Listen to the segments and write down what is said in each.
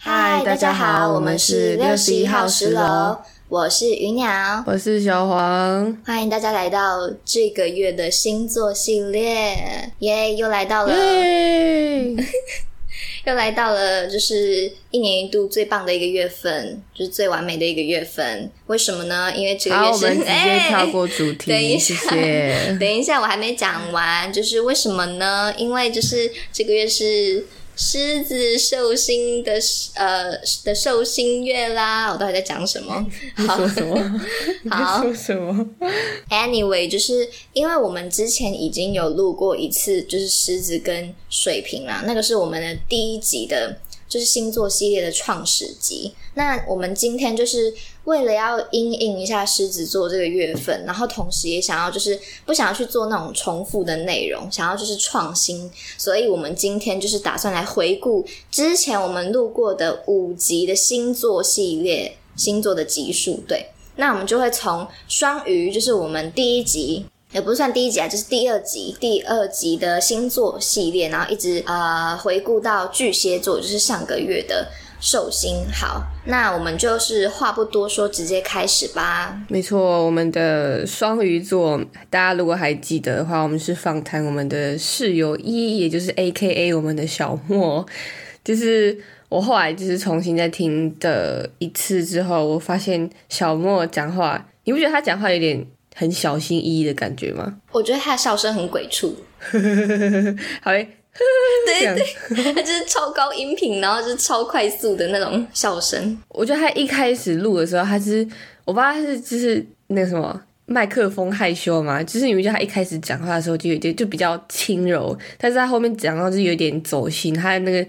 嗨，大家好，我们是六十一号十楼，我是鱼鸟，我是小黄，欢迎大家来到这个月的星座系列，耶，又来到了，又来到了，就是一年一度最棒的一个月份，就是最完美的一个月份。为什么呢？因为这个月是，直接 跳过主题，等一下，等一下，我还没讲完，就是为什么呢？因为就是这个月是。狮子寿星的呃的寿星月啦，我到底在讲什么？说什么？好，说什么？Anyway，就是因为我们之前已经有录过一次，就是狮子跟水瓶啦，那个是我们的第一集的。就是星座系列的创始集。那我们今天就是为了要应应一下狮子座这个月份，然后同时也想要就是不想要去做那种重复的内容，想要就是创新，所以我们今天就是打算来回顾之前我们录过的五集的星座系列星座的集数。对，那我们就会从双鱼，就是我们第一集。也不算第一集啊，就是第二集，第二集的星座系列，然后一直呃回顾到巨蟹座，就是上个月的寿星。好，那我们就是话不多说，直接开始吧。没错，我们的双鱼座，大家如果还记得的话，我们是访谈我们的室友一，也就是 A K A 我们的小莫。就是我后来就是重新再听的一次之后，我发现小莫讲话，你不觉得他讲话有点？很小心翼翼的感觉吗？我觉得他的笑声很鬼畜，好诶，对对，他就是超高音频，然后就是超快速的那种笑声。我觉得他一开始录的时候，他是我不知道他是就是那个什么麦克风害羞嘛，就是你们觉得他一开始讲话的时候就有点就比较轻柔，但是他后面讲到就有点走心，他的那个。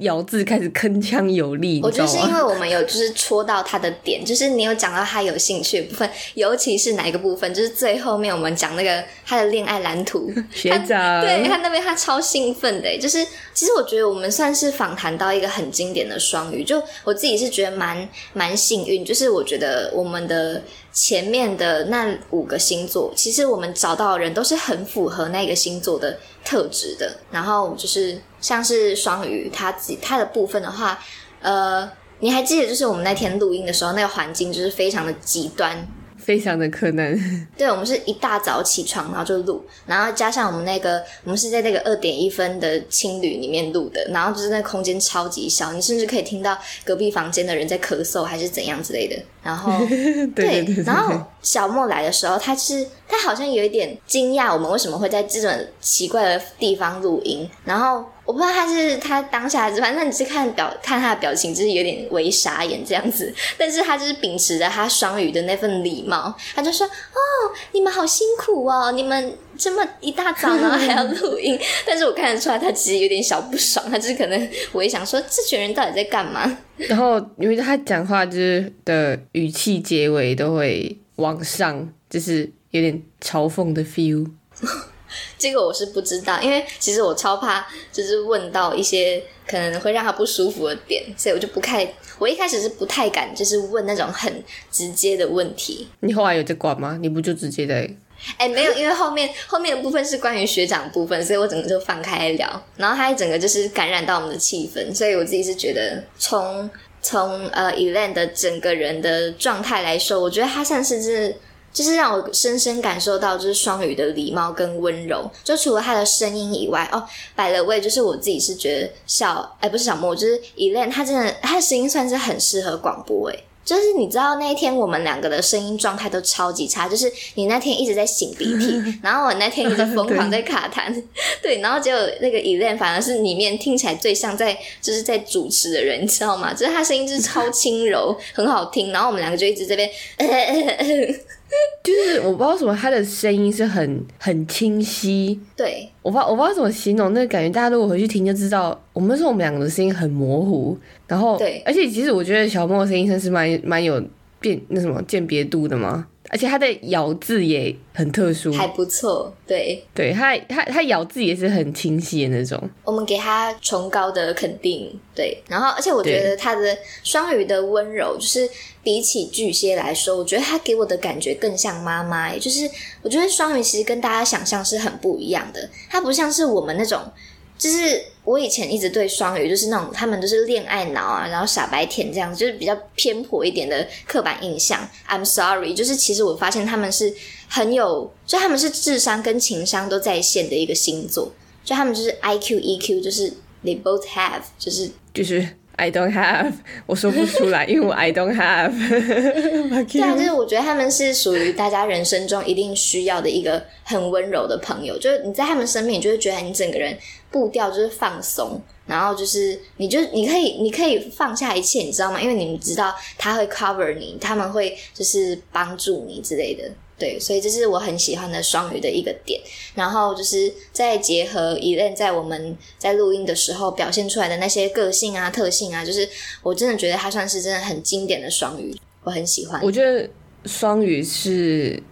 咬字开始铿锵有力，我觉得是因为我们有就是戳到他的点，就是你有讲到他有兴趣的部分，尤其是哪一个部分，就是最后面我们讲那个他的恋爱蓝图，学长，对他那边他超兴奋的，就是其实我觉得我们算是访谈到一个很经典的双鱼，就我自己是觉得蛮蛮幸运，就是我觉得我们的。前面的那五个星座，其实我们找到的人都是很符合那个星座的特质的。然后就是像是双鱼，他自己他的部分的话，呃，你还记得就是我们那天录音的时候，那个环境就是非常的极端。非常的可能，对，我们是一大早起床，然后就录，然后加上我们那个，我们是在那个二点一分的青旅里面录的，然后就是那空间超级小，你甚至可以听到隔壁房间的人在咳嗽还是怎样之类的。然后，对，然后小莫来的时候，他是他好像有一点惊讶，我们为什么会在这种奇怪的地方录音，然后。我不知道他是他当下，反正你是看表看他的表情，就是有点微傻眼这样子。但是他就是秉持着他双语的那份礼貌，他就说：“哦，你们好辛苦哦，你们这么一大早然后 还要录音。”但是我看得出来，他其实有点小不爽，他就是可能我也想说，这群人到底在干嘛？然后因为他讲话就是的语气结尾都会往上，就是有点嘲讽的 feel。这个我是不知道，因为其实我超怕，就是问到一些可能会让他不舒服的点，所以我就不太，我一开始是不太敢，就是问那种很直接的问题。你后来有在管吗？你不就直接在？哎，没有，因为后面后面的部分是关于学长部分，所以我整个就放开聊，然后他整个就是感染到我们的气氛，所以我自己是觉得，从从呃 Elan 的整个人的状态来说，我觉得他算是是。就是让我深深感受到，就是双语的礼貌跟温柔。就除了他的声音以外，哦，摆了位，就是我自己是觉得小，哎，不是小莫，就是 Elaine，他真的，他的声音算是很适合广播，哎，就是你知道那一天我们两个的声音状态都超级差，就是你那天一直在擤鼻涕，然后我那天一直疯狂在卡痰，对，然后结果那个 Elaine 反而是里面听起来最像在就是在主持的人，你知道吗？就是他声音就是超轻柔，很好听，然后我们两个就一直这边。就是我不知道什么，他的声音是很很清晰。对，我不知道我不知道怎么形容那个感觉。大家如果回去听就知道，我们说我们两个的声音很模糊。然后，对，而且其实我觉得小莫的声音算是蛮蛮有辨那什么鉴别度的嘛。而且它的咬字也很特殊，还不错。对，对它它它咬字也是很清晰的那种。我们给它崇高的肯定。对，然后而且我觉得它的双鱼的温柔，就是比起巨蟹来说，我觉得它给我的感觉更像妈妈。就是我觉得双鱼其实跟大家想象是很不一样的，它不像是我们那种。就是我以前一直对双鱼就是那种他们都是恋爱脑啊，然后傻白甜这样，就是比较偏颇一点的刻板印象。I'm sorry，就是其实我发现他们是很有，就他们是智商跟情商都在线的一个星座，就他们就是 IQ EQ 就是 they both have，就是就是 I don't have，我说不出来，因为我 I don't have。对啊，就是我觉得他们是属于大家人生中一定需要的一个很温柔的朋友，就是你在他们身边，你就会觉得你整个人步调就是放松，然后就是你就你可以你可以放下一切，你知道吗？因为你们知道他会 cover 你，他们会就是帮助你之类的。对，所以这是我很喜欢的双鱼的一个点。然后就是再结合伊任在我们在录音的时候表现出来的那些个性啊、特性啊，就是我真的觉得他算是真的很经典的双鱼，我很喜欢。我觉得双鱼是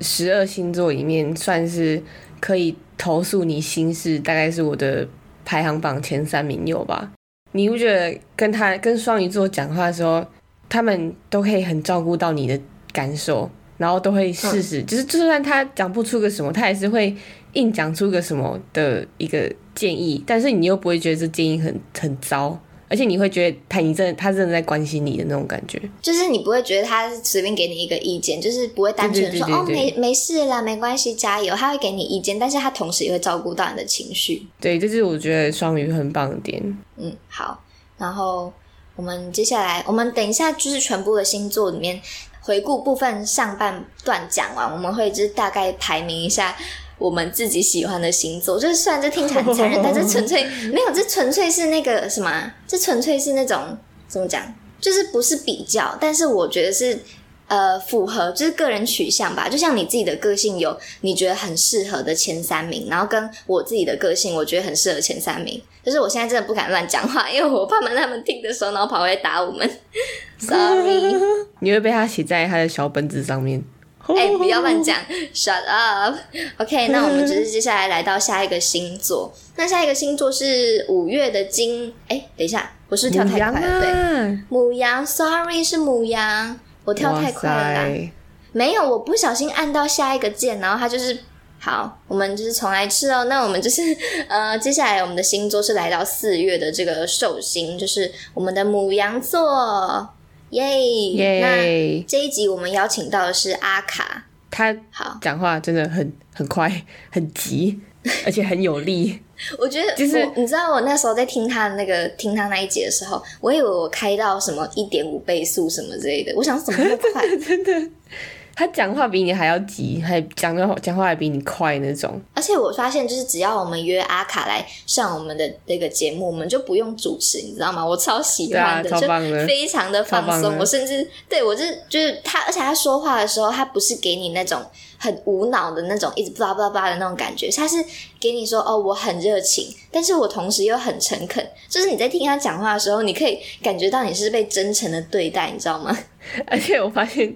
十二星座里面算是可以投诉你心事，大概是我的排行榜前三名有吧？你不觉得跟他跟双鱼座讲话的时候，他们都可以很照顾到你的感受？然后都会试试，就是就算他讲不出个什么，他也是会硬讲出个什么的一个建议，但是你又不会觉得这建议很很糟，而且你会觉得他你真的他真的在关心你的那种感觉，就是你不会觉得他随便给你一个意见，就是不会单纯说哦没没事啦，没关系，加油，他会给你意见，但是他同时也会照顾到你的情绪。对，这是我觉得双鱼很棒的点。嗯，好，然后我们接下来，我们等一下就是全部的星座里面。回顾部分上半段讲完，我们会就是大概排名一下我们自己喜欢的星座。就是虽然这听起来很残忍，但是纯粹 没有，这纯粹是那个什么？这纯粹是那种怎么讲？就是不是比较，但是我觉得是呃符合，就是个人取向吧。就像你自己的个性有你觉得很适合的前三名，然后跟我自己的个性，我觉得很适合前三名。就是我现在真的不敢乱讲话，因为我怕们他们听的时候，然后跑回来打我们。Sorry，你会被他写在他的小本子上面。哎，不要乱讲，Shut up。OK，那我们就是接下来来到下一个星座。那下一个星座是五月的金。哎，等一下，我是跳太快了，对，母羊。Sorry，是母羊，我跳太快了啦。没有，我不小心按到下一个键，然后它就是。好，我们就是重来吃哦。那我们就是 呃，接下来我们的星座是来到四月的这个寿星，就是我们的母羊座，耶！那这一集我们邀请到的是阿卡，他好讲话真的很很快，很急，而且很有力。我觉得就是你知道，我那时候在听他的那个听他那一集的时候，我以为我开到什么一点五倍速什么之类的，我想怎么那么快？真的。他讲话比你还要急，还讲的讲话还比你快那种。而且我发现，就是只要我们约阿卡来上我们的那个节目，我们就不用主持，你知道吗？我超喜欢的，就非常的放松。我甚至对我是就是他，而且他说话的时候，他不是给你那种。很无脑的那种，一直叭叭叭的那种感觉，他是给你说哦，我很热情，但是我同时又很诚恳，就是你在听他讲话的时候，你可以感觉到你是被真诚的对待，你知道吗？而且我发现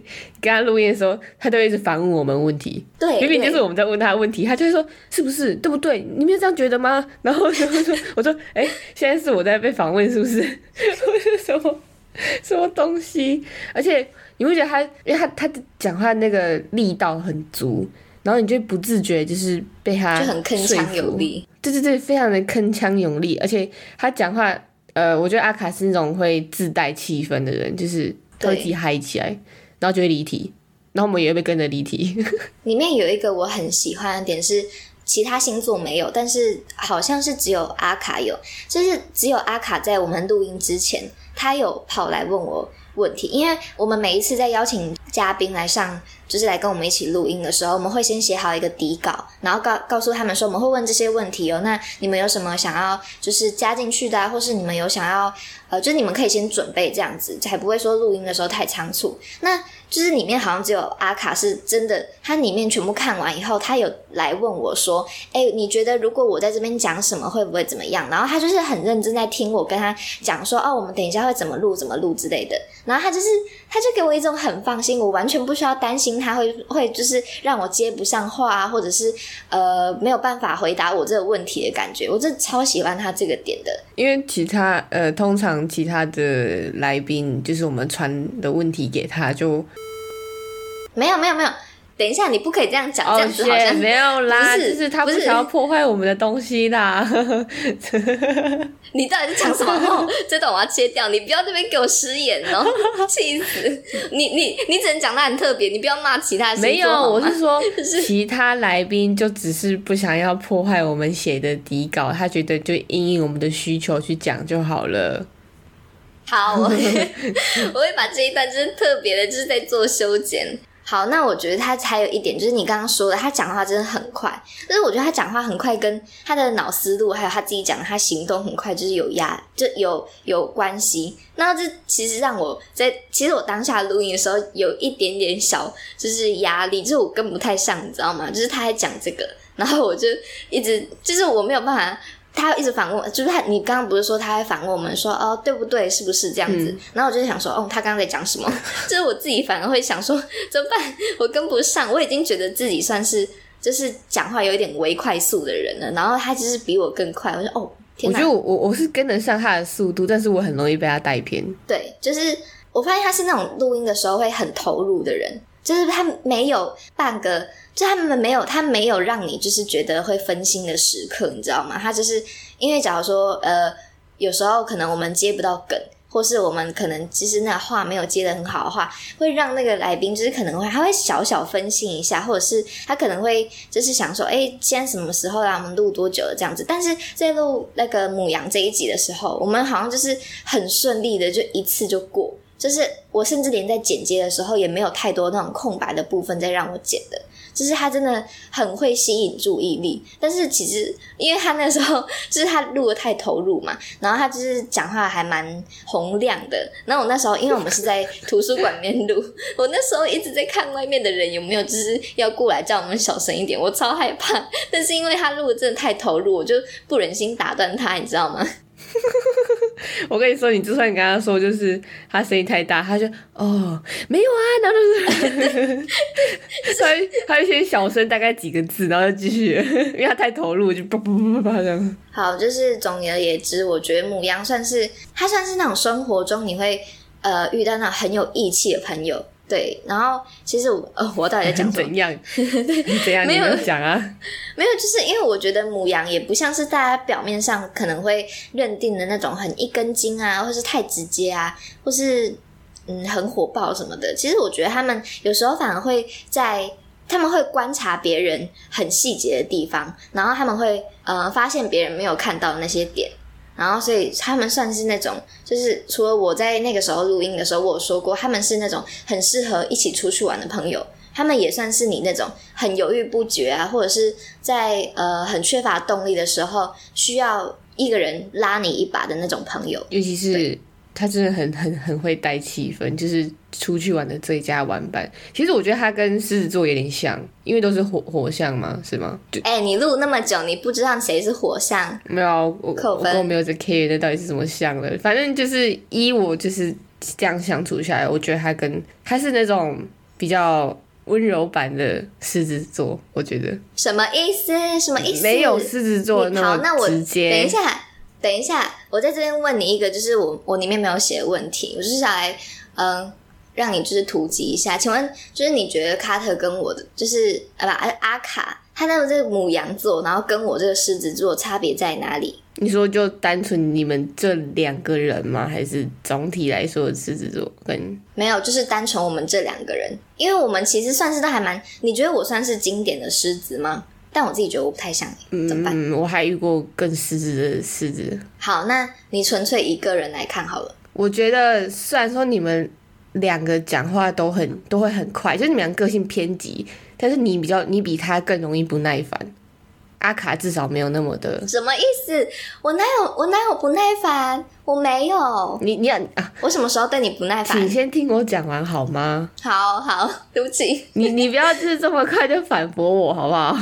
跟他录音的时候，他都一直反问我们问题，对，明明就是我们在问他问题，他就会说是不是对不对？你没有这样觉得吗？然后就说我说哎，现在是我在被访问，是不是？我是什么什么东西？而且。你会觉得他，因为他他讲话那个力道很足，然后你就不自觉就是被他就很铿锵有力，对对对，非常的铿锵有力。而且他讲话，呃，我觉得阿卡是那种会自带气氛的人，就是特己嗨起来，然后就会离题，然后我们也会被跟着离题。里面有一个我很喜欢的点是，其他星座没有，但是好像是只有阿卡有，就是只有阿卡在我们录音之前，他有跑来问我。问题，因为我们每一次在邀请嘉宾来上，就是来跟我们一起录音的时候，我们会先写好一个底稿，然后告告诉他们说我们会问这些问题哦。那你们有什么想要就是加进去的啊，或是你们有想要呃，就是你们可以先准备这样子，才不会说录音的时候太仓促。那就是里面好像只有阿卡是真的，他里面全部看完以后，他有来问我说：“哎，你觉得如果我在这边讲什么会不会怎么样？”然后他就是很认真在听我跟他讲说：“哦，我们等一下会怎么录，怎么录之类的。”然后他就是，他就给我一种很放心，我完全不需要担心他会会就是让我接不上话啊，或者是呃没有办法回答我这个问题的感觉。我真的超喜欢他这个点的，因为其他呃，通常其他的来宾就是我们传的问题给他就。没有没有没有，等一下，你不可以这样讲，这哦，样子好像没有啦，不是就是他不想要破坏我们的东西啦。你到底是讲什么？哦，这段我要切掉，你不要这边给我失言哦，气死！你你你只能讲他很特别，你不要骂其他没有，我是说是其他来宾就只是不想要破坏我们写的底稿，他觉得就应应我们的需求去讲就好了。好，我会把这一段就是特别的，就是在做修剪。好，那我觉得他还有一点就是你刚刚说的，他讲话真的很快，但是我觉得他讲话很快跟他的脑思路还有他自己讲他行动很快，就是有压就有有关系。那这其实让我在其实我当下录音的时候有一点点小就是压力，就是我跟不太上，你知道吗？就是他在讲这个，然后我就一直就是我没有办法。他一直反问我，就是他，你刚刚不是说他还反问我们说，哦，对不对？是不是这样子？然后我就想说，哦，他刚刚在讲什么？就是我自己反而会想说，怎么办？我跟不上，我已经觉得自己算是就是讲话有一点微快速的人了，然后他就是比我更快，我说，哦，天哪我觉得我我我是跟得上他的速度，但是我很容易被他带偏。对，就是我发现他是那种录音的时候会很投入的人，就是他没有半个，就他们没有，他没有让你就是觉得会分心的时刻，你知道吗？他就是因为假如说呃，有时候可能我们接不到梗。或是我们可能其实那话没有接的很好的话，会让那个来宾就是可能会他会小小分心一下，或者是他可能会就是想说，哎，现在什么时候啦？我们录多久了？这样子。但是在录那个母羊这一集的时候，我们好像就是很顺利的就一次就过，就是我甚至连在剪接的时候也没有太多那种空白的部分在让我剪的。就是他真的很会吸引注意力，但是其实因为他那时候 就是他录的太投入嘛，然后他就是讲话还蛮洪亮的。然后我那时候因为我们是在图书馆面录，我那时候一直在看外面的人有没有就是要过来叫我们小声一点，我超害怕。但是因为他录的真的太投入，我就不忍心打断他，你知道吗？我跟你说，你就算你跟他说，就是他声音太大，他就哦没有啊，然后就是 他会他就先小声大概几个字，然后就继续，因为他太投入，就叭叭叭叭叭这样。好，就是总而言之，我觉得母羊算是他算是那种生活中你会呃遇到那种很有义气的朋友。对，然后其实我呃，我到底在讲？怎样？怎样？没有讲啊？没有，就是因为我觉得母羊也不像是大家表面上可能会认定的那种很一根筋啊，或是太直接啊，或是嗯很火爆什么的。其实我觉得他们有时候反而会在他们会观察别人很细节的地方，然后他们会呃发现别人没有看到的那些点。然后，所以他们算是那种，就是除了我在那个时候录音的时候，我有说过，他们是那种很适合一起出去玩的朋友。他们也算是你那种很犹豫不决啊，或者是在呃很缺乏动力的时候，需要一个人拉你一把的那种朋友。尤其是他真的很很很会带气氛，就是出去玩的最佳玩伴。其实我觉得他跟狮子座有点像，因为都是火火象嘛，是吗？就哎、你录那么久，你不知道谁是火象？没有啊，我扣分我根本没有在 care 那到底是什么象的，反正就是依我就是这样相处下来，我觉得他跟他是那种比较温柔版的狮子座，我觉得什么意思？什么意思？没有狮子座，那我么直接。等一下，等一下，我在这边问你一个，就是我我里面没有写的问题，我就是想来，嗯、让你就是突击一下，请问，就是你觉得卡特跟我的，就是啊不阿阿卡，他那个这个母羊座，然后跟我这个狮子座差别在哪里？你说就单纯你们这两个人吗？还是总体来说狮子座跟没有，就是单纯我们这两个人，因为我们其实算是都还蛮，你觉得我算是经典的狮子吗？但我自己觉得我不太像你，怎么办？嗯，我还遇过更狮子的狮子。好，那你纯粹一个人来看好了。我觉得虽然说你们两个讲话都很都会很快，就是你们俩个性偏激，但是你比较你比他更容易不耐烦。阿卡至少没有那么的，什么意思？我哪有我哪有不耐烦？我没有，你你要啊，我什么时候对你不耐烦请？先听我讲完好吗？好好，对不起。你你不要就是这么快就反驳我好不好？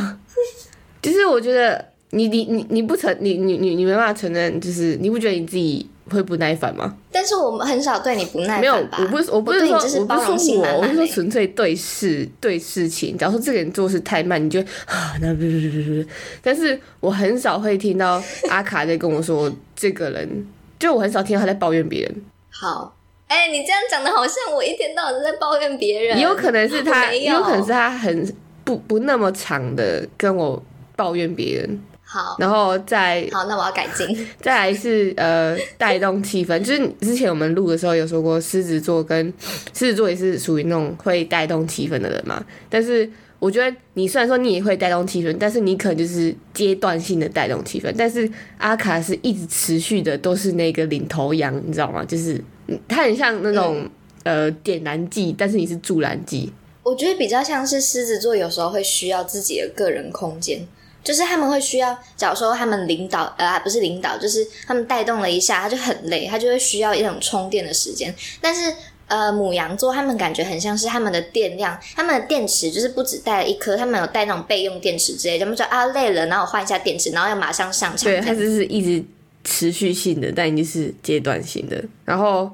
就是我觉得你你你你不承你你你你没办法承认，就是你不觉得你自己会不耐烦吗？但是我们很少对你不耐烦没有，我不是我不是说我不是说我，我是说纯粹对事对事情。假如说这个人做事太慢，你就啊 那不不不不不。但是我很少会听到阿卡在跟我说这个人，就我很少听到他在抱怨别人。好，哎，你这样讲的好像我一天到晚都在抱怨别人。也有可能是他，没有有可能是他很不不那么长的跟我抱怨别人，好然后再好，那我要改进。再来是呃带动气氛，就是之前我们录的时候有说过，狮子座跟狮子座也是属于那种会带动气氛的人嘛。但是我觉得你虽然说你也会带动气氛，但是你可能就是阶段性的带动气氛，但是阿卡是一直持续的都是那个领头羊，你知道吗？就是嗯它很像那种、呃点燃剂，但是你是助燃剂。我觉得比较像是狮子座，有时候会需要自己的个人空间，就是他们会需要，假如说他们领导，呃，不是领导，就是他们带动了一下，他就很累，他就会需要一种充电的时间。但是，呃，母羊座他们感觉很像是他们的电量，他们的电池就是不止带了一颗，他们有带那种备用电池之类的，他们说啊累了，然后我换一下电池，然后要马上上场。对，这样它就是一直持续性的，但已经是阶段性的。然后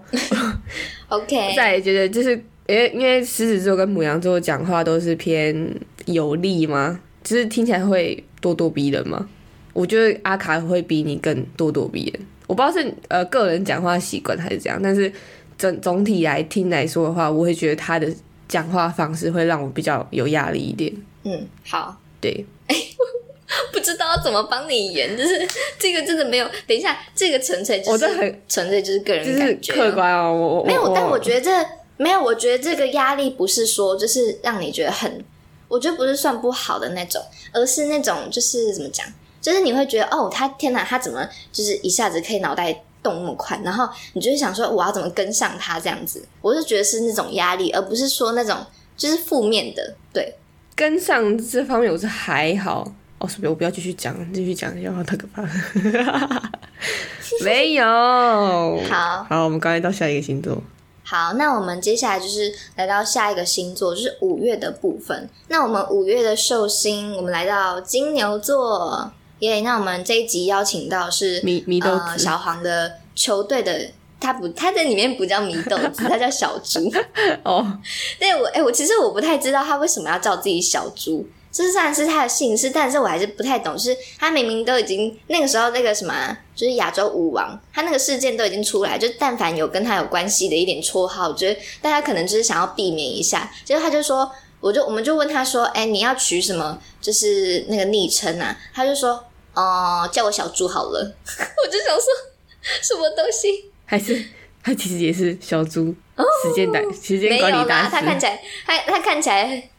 OK，再来觉得就是，因为因为狮子座跟母羊座讲话都是偏有力吗，就是听起来会咄咄逼人嘛。我觉得阿卡会比你更咄咄逼人。我不知道是呃个人讲话习惯还是怎样，但是整总体来听来说的话，我会觉得他的讲话方式会让我比较有压力一点。嗯，好。对，不知道怎么帮你圆，就是这个真的没有。等一下，这个纯粹就是我这很纯粹就是个人就是感觉啊，客观哦，我我没有，但我得觉得这没有，我觉得这个压力不是说就是让你觉得很，我觉得不是算不好的那种，而是那种就是怎么讲，就是你会觉得哦，他天哪，他怎么就是一下子可以脑袋动那么快，然后你就会想说我要怎么跟上他这样子，我就觉得是那种压力，而不是说那种就是负面的，对，跟上这方面我是还好。哦，是不是？我不要继续讲，继续讲，要太可怕了。没有。好。好，我们刚才到下一个星座。好，那我们接下来就是来到下一个星座，就是五月的部分。那我们五月的寿星，我们来到金牛座，耶、那我们这一集邀请到是米米豆小黄的球队的，他不，他在里面不叫米豆子，他叫小猪。哦，对我，哎、我其实我不太知道他为什么要叫自己小猪。这虽然是他的姓氏，但是我还是不太懂。就是他明明都已经那个时候那个什么啊，就是亚洲舞王，他那个事件都已经出来，就但凡有跟他有关系的一点绰号，我觉得大家可能就是想要避免一下。结果他就说，我就我们就问他说，哎、你要取什么？就是那个昵称啊？他就说，哦、叫我小猪好了。我就想说，什么东西？还是他其实也是小猪时间短时间管理大师。他看起来，他他看起来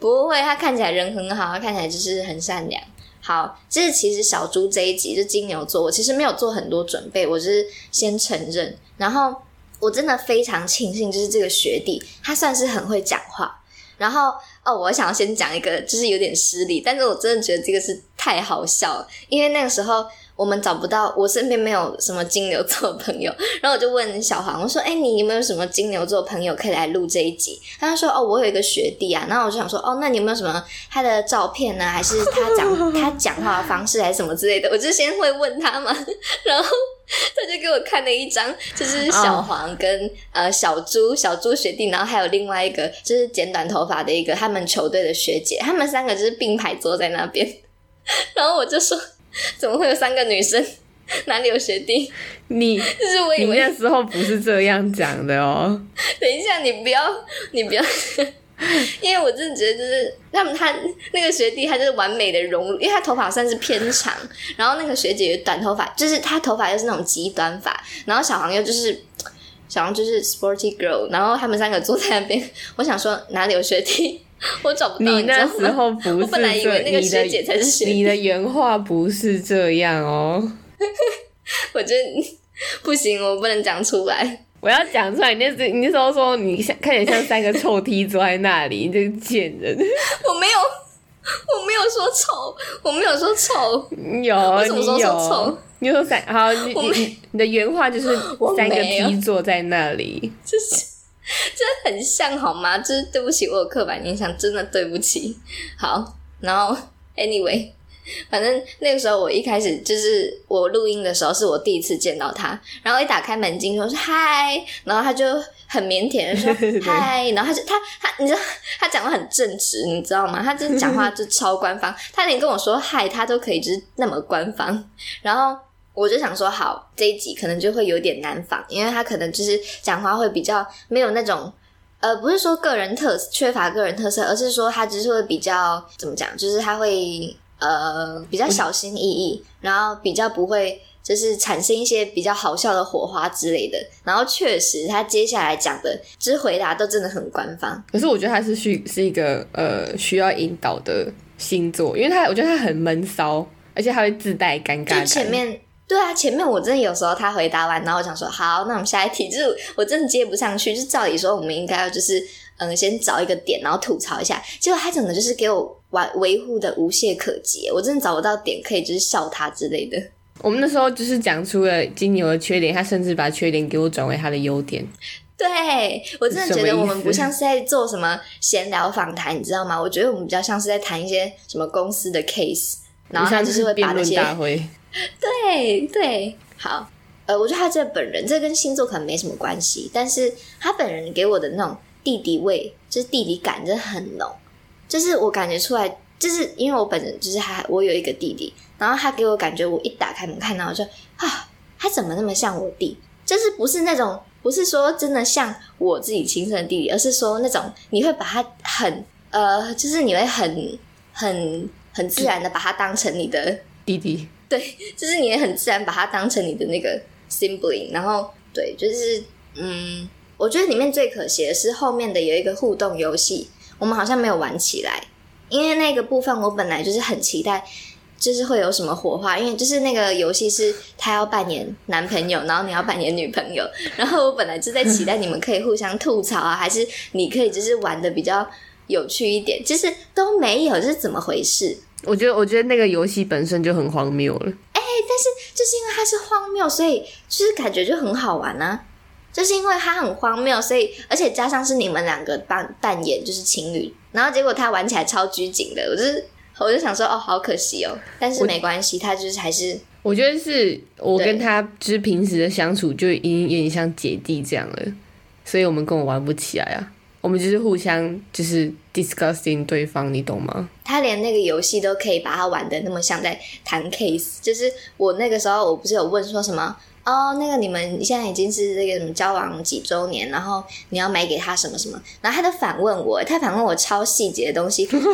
不会，他看起来人很好，他看起来就是很善良。好，就是其实小猪这一集就金牛座，我其实没有做很多准备，我就是先承认，然后我真的非常庆幸，就是这个学弟他算是很会讲话，然后哦，我想要先讲一个，就是有点失礼，但是我真的觉得这个是太好笑了，因为那个时候我们找不到，我身边没有什么金牛座朋友，然后我就问小黄，我说：“哎、你有没有什么金牛座朋友可以来录这一集？”他就说：“哦，我有一个学弟啊。”然后我就想说：“哦，那你有没有什么他的照片呢？还是他讲他讲话的方式，还是什么之类的？”我就先会问他嘛，然后他就给我看了一张，就是小黄跟、呃小猪小猪学弟，然后还有另外一个就是剪短头发的一个他们球队的学姐，他们三个就是并排坐在那边，然后我就说：“ 怎么会有三个女生？哪里有学弟？”你就是我以为你那时候不是这样讲的哦。等一下，你不要，你不要，因为我真的觉得就是他们他那个学弟他就是完美的融入，因为他头发算是偏长，然后那个学姐短头发，就是她头发又是那种极短发，然后小黄又就是小黄就是 sporty girl，然后他们三个坐在那边，我想说哪里有学弟，我找不到，你那时候 不是我本来以为那个这学姐才是学弟你的 原话不是这样哦。我觉得不行，我不能讲出来。我要讲出来，你那时你那时候说你像看起来像三个臭 T 坐在那里，你这个贱人。我没有，我没有说丑，我没有说丑，有，我什么时候你有说臭？你说三好，你你你你的原话就是三个 T 坐在那里。就是 这很像好吗？就是对不起，我有刻板印象，真的对不起。好，然后 anyway，反正那个时候我一开始就是我录音的时候是我第一次见到他，然后一打开门禁说是嗨，然后他就很腼腆的说 嗨，然后他就他他你知道他讲话很正直，你知道吗？他就是讲话就超官方，他连跟我说嗨他都可以就是那么官方，然后。我就想说，好，这一集可能就会有点难仿，因为他可能就是讲话会比较没有那种，呃，不是说个人特缺乏个人特色，而是说他只是会比较怎么讲，就是他会呃比较小心翼翼，然后比较不会就是产生一些比较好笑的火花之类的。然后确实，他接下来讲的就是回答都真的很官方。可是我觉得他是需是一个呃需要引导的星座，因为他我觉得他很闷骚，而且他会自带尴尬就感。前面对啊，前面我真的有时候他回答完，然后我想说好，那我们下一题，就是我真的接不上去，就照理说我们应该要就是嗯先找一个点，然后吐槽一下，结果他整个就是给我维维护的无懈可击，我真的找不到点可以就是笑他之类的。我们那时候就是讲出了金牛的缺点，他甚至把缺点给我转为他的优点。对我真的觉得我们不像是在做什么闲聊访谈，你知道吗？我觉得我们比较像是在谈一些什么公司的 case，然后他就是会把那些。对对，好，呃，我觉得他这本人，这跟星座可能没什么关系，但是他本人给我的那种弟弟味，就是弟弟感真的很浓，就是我感觉出来，就是因为我本人就是还我有一个弟弟，然后他给我感觉，我一打开门看到我就啊，他怎么那么像我弟？就是不是那种，不是说真的像我自己亲生的弟弟，而是说那种你会把他很呃，就是你会很很很自然的把他当成你的弟弟，对，就是你也很自然把它当成你的那个 sibling，然后对，就是嗯，我觉得里面最可惜的是后面的有一个互动游戏，我们好像没有玩起来，因为那个部分我本来就是很期待。就是会有什么火花，因为就是那个游戏是他要扮演男朋友，然后你要扮演女朋友，然后我本来就在期待你们可以互相吐槽啊，还是你可以就是玩的比较有趣一点，就是都没有，这是怎么回事？我觉得我觉得那个游戏本身就很荒谬了。哎，但是就是因为它是荒谬，所以就是感觉就很好玩啊。就是因为它很荒谬，所以而且加上是你们两个扮扮演就是情侣，然后结果他玩起来超拘谨的，我就是我就想说哦，好可惜哦。但是没关系，他就是还是我觉得是我跟他就是平时的相处就已经有点像姐弟这样了，所以我们根本玩不起来啊。我们就是互相就是 discussing 对方，你懂吗？他连那个游戏都可以把它玩的那么像在谈 case。就是我那个时候，我不是有问说什么哦，那个你们现在已经是这个什么交往几周年，然后你要买给他什么什么，然后他就反问我，他反问我超细节的东西，他说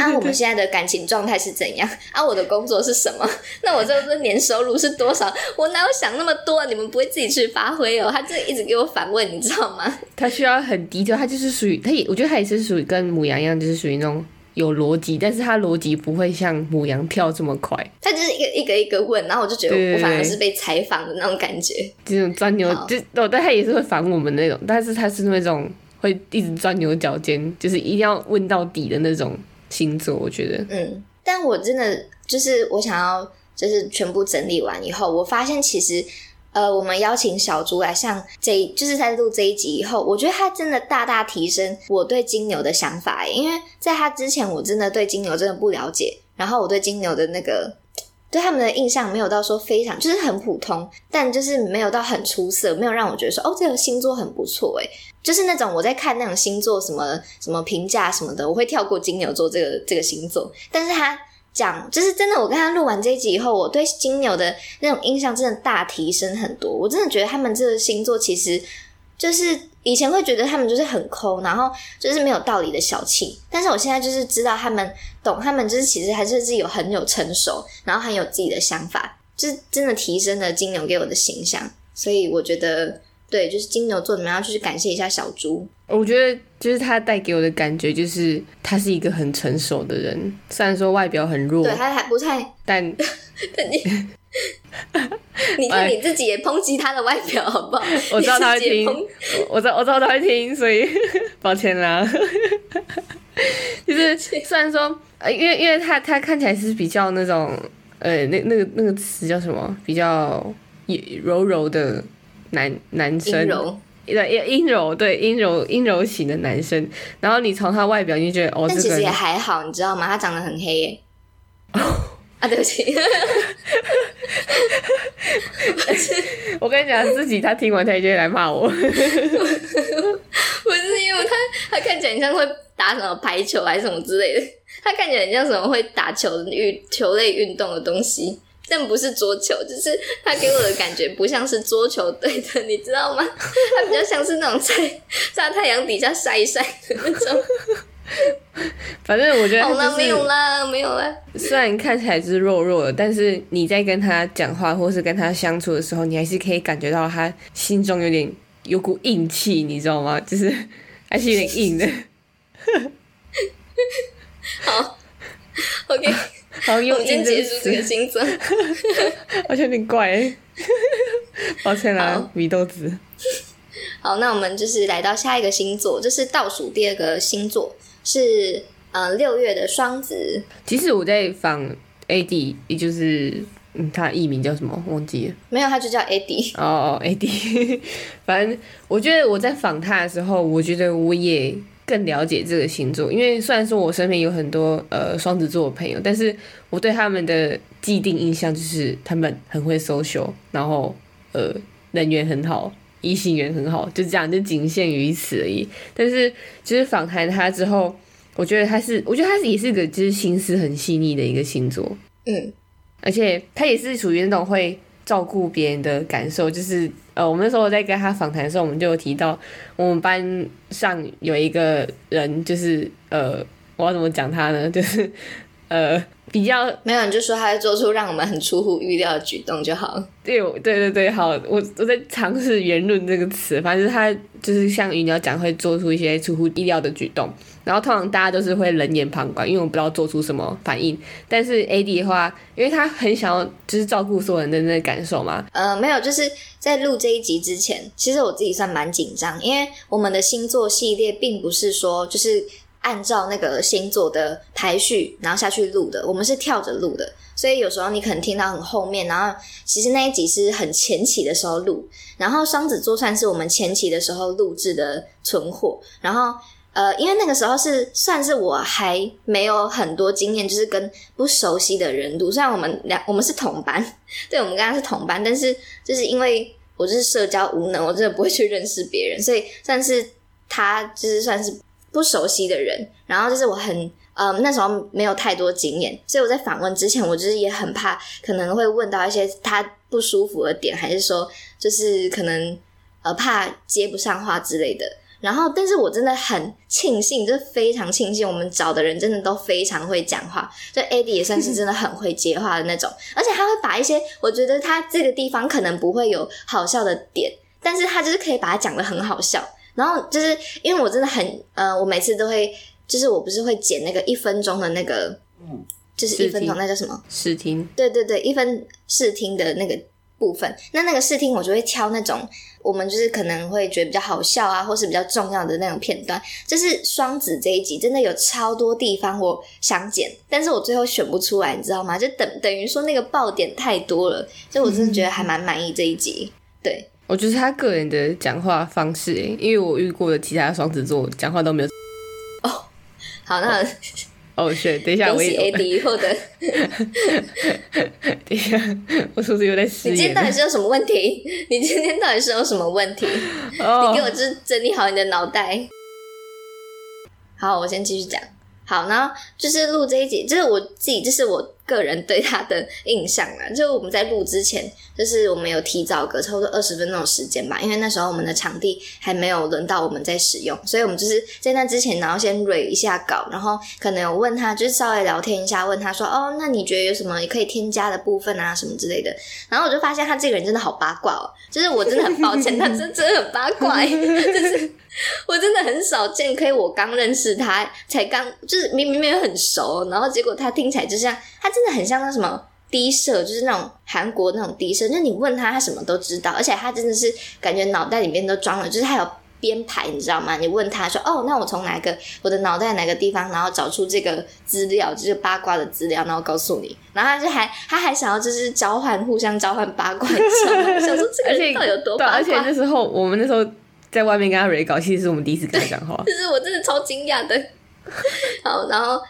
啊，我们现在的感情状态是怎样？啊，我的工作是什么？那我这个年收入是多少？我哪有想那么多？你们不会自己去发挥哦？他就一直给我反问，你知道吗？他需要很低调，他就是属于他也，我觉得他也是属于跟母羊一样，就是属于那种有逻辑，但是他逻辑不会像母羊跳这么快，他就是一个一个一个问，然后我就觉得我反而是被采访的那种感觉。这种钻牛好就哦，但他也是会烦我们那种，但是他是那种会一直钻牛角尖，就是一定要问到底的那种星座，我觉得。嗯，但我真的就是我想要就是全部整理完以后，我发现其实呃，我们邀请小猪来上这一，就是在录这一集以后，我觉得他真的大大提升我对金牛的想法，因为在他之前我真的对金牛真的不了解，然后我对金牛的那个。对他们的印象没有到说非常，就是很普通，但就是没有到很出色，没有让我觉得说哦，这个星座很不错诶，就是那种我在看那种星座什么什么评价什么的，我会跳过金牛座这个这个星座，但是他讲就是真的，我跟他录完这一集以后，我对金牛的那种印象真的大提升很多。我真的觉得他们这个星座其实就是以前会觉得他们就是很抠，然后就是没有道理的小气，但是我现在就是知道他们懂，他们就是其实还是自己有很有成熟，然后很有自己的想法，就是真的提升了金牛给我的形象。所以我觉得对，就是金牛座，你们要去感谢一下小猪。我觉得就是他带给我的感觉，就是他是一个很成熟的人，虽然说外表很弱对，，他还不太，但 你 你看你自己也抨击他的外表好不好？我知道他会听我知道我知道他会听，所以抱歉啦。就是虽然说，呃，因为因为他他看起来是比较那种，呃，那那个那个词叫什么？比较柔柔的男男生，对阴柔，对阴柔阴柔型的男生。然后你从他外表，你就觉得哦，但其实也还好，你知道吗？他长得很黑耶。啊，对不起，我跟你讲，自己他听完他就会来骂我。不是因为他他看起来很像会打什么排球还是什么之类的，他看起来很像什么会打球运球类运动的东西，但不是桌球，就是他给我的感觉不像是桌球队的，你知道吗？他比较像是那种在在太阳底下晒一晒的那种。反正我觉得好啦，他就是没有啦，没有啦。虽然看起来是肉肉的，但是你在跟他讲话或是跟他相处的时候，你还是可以感觉到他心中有点有股硬气，你知道吗？就是还是有点硬的，好，OK，好用们先硬这个结束这个词，星座。好像有点怪欸。抱歉啦，米豆子。好，那我们就是来到下一个星座，这是倒数第二个星座，是呃六月的双子。其实我在仿 AD，也就是嗯，他艺名叫什么忘记了。没有，他就叫 Eddie。哦哦，AD，反正我觉得我在访他的时候，我觉得我也更了解这个星座，因为虽然说我身边有很多呃双子座的朋友，但是我对他们的既定印象就是他们很会 social，然后呃人缘很好，异性缘很好，就这样就仅限于此而已。但是就是访谈他之后，我觉得他是，我觉得他也是个就是心思很细腻的一个星座，嗯，而且他也是属于那种会照顾别人的感受，就是呃，我们那时候在跟他访谈的时候，我们就有提到我们班上有一个人，就是呃，我要怎么讲他呢？就是呃，比较没有，你就说他做出让我们很出乎预料的举动就好。对对对对，好，我我在尝试圆润这个词，反正他就是像鱼鸟讲会做出一些出乎意料的举动，然后通常大家都是会冷眼旁观，因为我不知道做出什么反应。但是 AD 的话，因为他很想要就是照顾所有人的那个感受嘛，呃，没有，就是在录这一集之前，其实我自己算蛮紧张，因为我们的星座系列并不是说就是按照那个星座的排序然后下去录的，我们是跳着录的，所以有时候你可能听到很后面，然后其实那一集是很前期的时候录，然后双子座算是我们前期的时候录制的存货，然后。呃，因为那个时候是算是我还没有很多经验，就是跟不熟悉的人读。虽然我们两我们是同班，对我们刚刚是同班，但是就是因为我就是社交无能，我真的不会去认识别人，所以算是他就是算是不熟悉的人。然后就是我很呃那时候没有太多经验，所以我在访问之前，我就是也很怕可能会问到一些他不舒服的点，还是说就是可能呃怕接不上话之类的。然后，但是我真的很庆幸，就是非常庆幸，我们找的人真的都非常会讲话。就 Adi 也算是真的很会接话的那种，而且他会把一些我觉得他这个地方可能不会有好笑的点，但是他就是可以把它讲的很好笑。然后就是因为我真的很呃，我每次都会，就是我不是会剪那个一分钟的那个，嗯，就是一分钟那叫什么？试听，对对对，一分试听的那个部分，那那个试听我就会挑那种我们就是可能会觉得比较好笑啊，或是比较重要的那种片段。就是双子这一集真的有超多地方我想剪，但是我最后选不出来，你知道吗？就等等于说那个爆点太多了，所以我真的觉得还蛮满意这一集。对，我觉得他个人的讲话方式，诶，因为我遇过的其他双子座讲话都没有。哦好，那哦，是，等一下，恭喜我也，AD 获得。等一下，我是不是有点失你今天到底是有什么问题？你今天到底是有什么问题？哦你给我就是整理好你的脑袋。好，我先继续讲。好，然后就是录这一集，就是我自己，就是我个人对他的印象啦。就我们在录之前，就是我们有提早个差不多二十分钟的时间吧，因为那时候我们的场地还没有轮到我们在使用，所以我们就是在那之前，然后先蕊一下稿，然后可能有问他，就是稍微聊天一下，问他说：“哦，那你觉得有什么可以添加的部分啊，什么之类的。”然后我就发现他这个人真的好八卦哦，就是我真的很抱歉，他真真的很八卦欸，就是 我真的很少见，可以我刚认识他，才刚就是明明没有很熟，然后结果他听起来就像他真的很像那什么低社，就是那种韩国那种低社，就是你问他他什么都知道，而且他真的是感觉脑袋里面都装了，就是他有。编排你知道吗？你问他说：“哦，那我从哪个我的脑袋哪个地方，然后找出这个资料，就是八卦的资料，然后告诉你。”然后他就还他还想要就是交换互相交换八卦，你知道吗？我想说这个到底有多对，八而且卦？那时候我们那时候在外面跟他 re 稿，其实是我们第一次跟他讲话。就是我真的超惊讶的。好，然后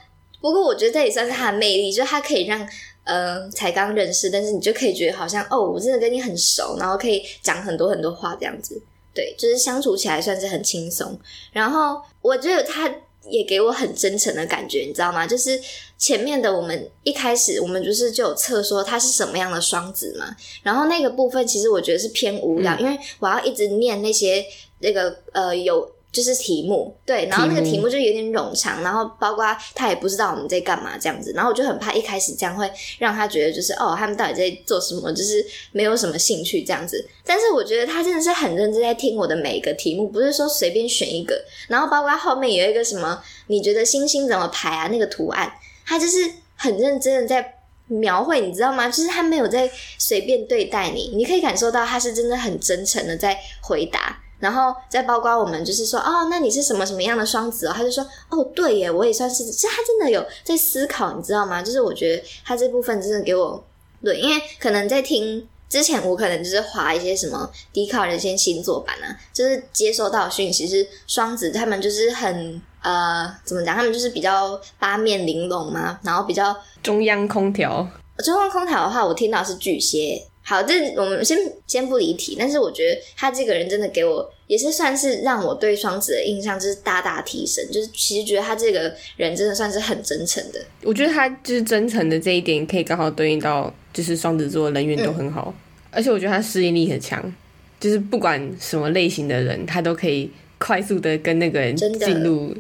不过我觉得这也算是他的魅力，就是他可以让呃才刚认识，但是你就可以觉得好像哦，我真的跟你很熟，然后可以讲很多很多话这样子。对，就是相处起来算是很轻松。然后我觉得他也给我很真诚的感觉，你知道吗？就是前面的我们一开始我们就是就有测说他是什么样的双子嘛，然后那个部分其实我觉得是偏无聊，因为我要一直念那些那个呃有。就是题目，对，然后那个题目就有点冗长，然后包括他也不知道我们在干嘛这样子，然后我就很怕一开始这样会让他觉得就是哦，他们到底在做什么，就是没有什么兴趣这样子。但是我觉得他真的是很认真在听我的每一个题目，不是说随便选一个，然后包括后面有一个什么，你觉得星星怎么排啊？那个图案，他就是很认真的在描绘，你知道吗？就是他没有在随便对待你，你可以感受到他是真的很真诚的在回答。然后再包括我们，就是说，哦，那你是什么什么样的双子哦？他就说，哦，对耶，我也算是，是他真的有在思考，你知道吗？就是我觉得他这部分真的给我对，因为可能在听之前，我可能就是划一些什么低考人先星座版啊，就是接收到讯息是双子，他们就是很呃，怎么讲？他们就是比较八面玲珑嘛，然后比较中央空调，中央空调的话，我听到是巨蟹。好，这我们先先不离题，但是我觉得他这个人真的给我也是算是让我对双子的印象就是大大提升，就是其实觉得他这个人真的算是很真诚的。我觉得他就是真诚的这一点可以刚好对应到，就是双子座人缘都很好，而且我觉得他适应力很强，就是不管什么类型的人，他都可以快速的跟那个人进入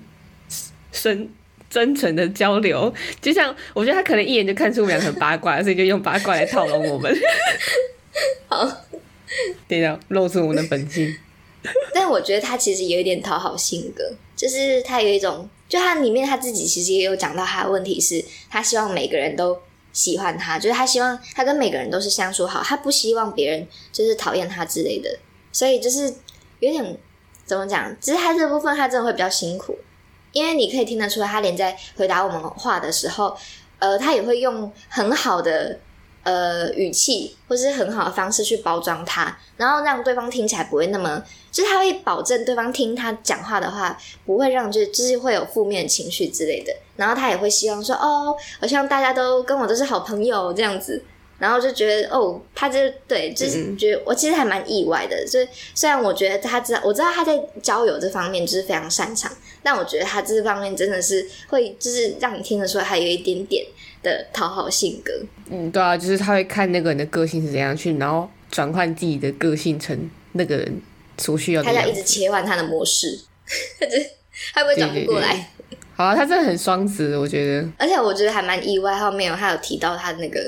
深。真诚的交流，就像我觉得他可能一眼就看出我们俩很八卦，所以就用八卦来套拢我们。好，对的，露出我们的本性。但我觉得他其实有一点讨好性格，就是他有一种，就他里面他自己其实也有讲到他的问题是，他希望每个人都喜欢他，就是他希望他跟每个人都是相处好，他不希望别人就是讨厌他之类的。所以就是有点怎么讲，其实他这部分他真的会比较辛苦。因为你可以听得出来，他连在回答我们话的时候，呃，他也会用很好的呃语气，或是很好的方式去包装他，然后让对方听起来不会那么，就是他会保证对方听他讲话的话，不会让就就是会有负面情绪之类的。然后他也会希望说，哦，我希望大家都跟我都是好朋友这样子。然后就觉得哦，他就对，就是觉得我其实还蛮意外的。所以虽然我觉得他知道，我知道他在交友这方面就是非常擅长，但我觉得他这方面真的是会，就是让你听得出来，还有一点点的讨好性格。嗯，对啊，就是他会看那个人的个性是怎样去，然后转换自己的个性成那个人所需要的。他要一直切换他的模式，他就他不会转不过来。好啊，他真的很双子，我觉得。而且我觉得还蛮意外，后面有他有提到他那个。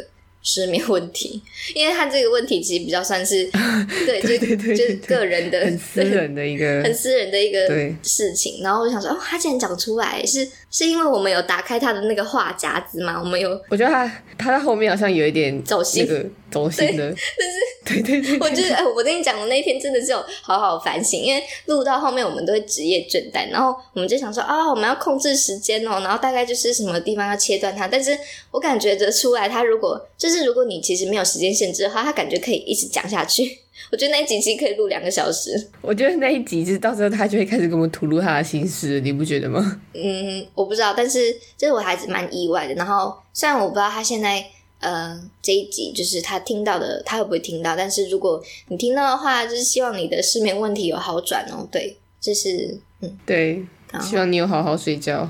失眠问题，因为他这个问题其实比较算是 对，就就是个人的很私人的一个很私人的一个事情。然后我就想说，哦，他竟然讲出来，是是因为我们有打开他的那个话夹子吗？我们有，我觉得他他在后面好像有一点走心，走心的，但是。对对对，我就是，我跟你讲，我那天真的是有好好反省，因为录到后面我们都会职业倦怠，然后我们就想说啊，我们要控制时间哦，然后大概就是什么地方要切断它，但是我感觉得出来，他如果就是如果你其实没有时间限制的话，他感觉可以一直讲下去。我觉得那一集其实可以录两个小时。我觉得那一集就是到时候他就会开始跟我们吐露他的心事，你不觉得吗？嗯，我不知道，但是就是我还是蛮意外的。然后虽然我不知道他现在。呃，这一集就是他听到的，他会不会听到？但是如果你听到的话，就是希望你的失眠问题有好转哦。对，这是嗯，对，希望你有好好睡觉。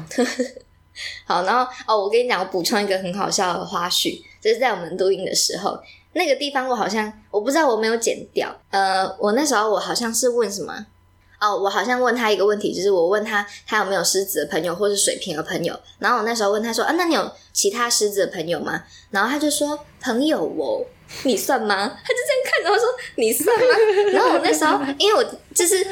好，然后哦，我跟你讲，我补充一个很好笑的花絮，就是在我们录音的时候，那个地方我好像我不知道我没有剪掉。呃，我那时候我好像是问什么。哦，我好像问他一个问题，就是我问他他有没有狮子的朋友或是水瓶的朋友。然后我那时候问他说：“啊，那你有其他狮子的朋友吗？”然后他就说：“朋友哦，你算吗？”他就这样看着我说：“你算吗？”然后我那时候因为我就是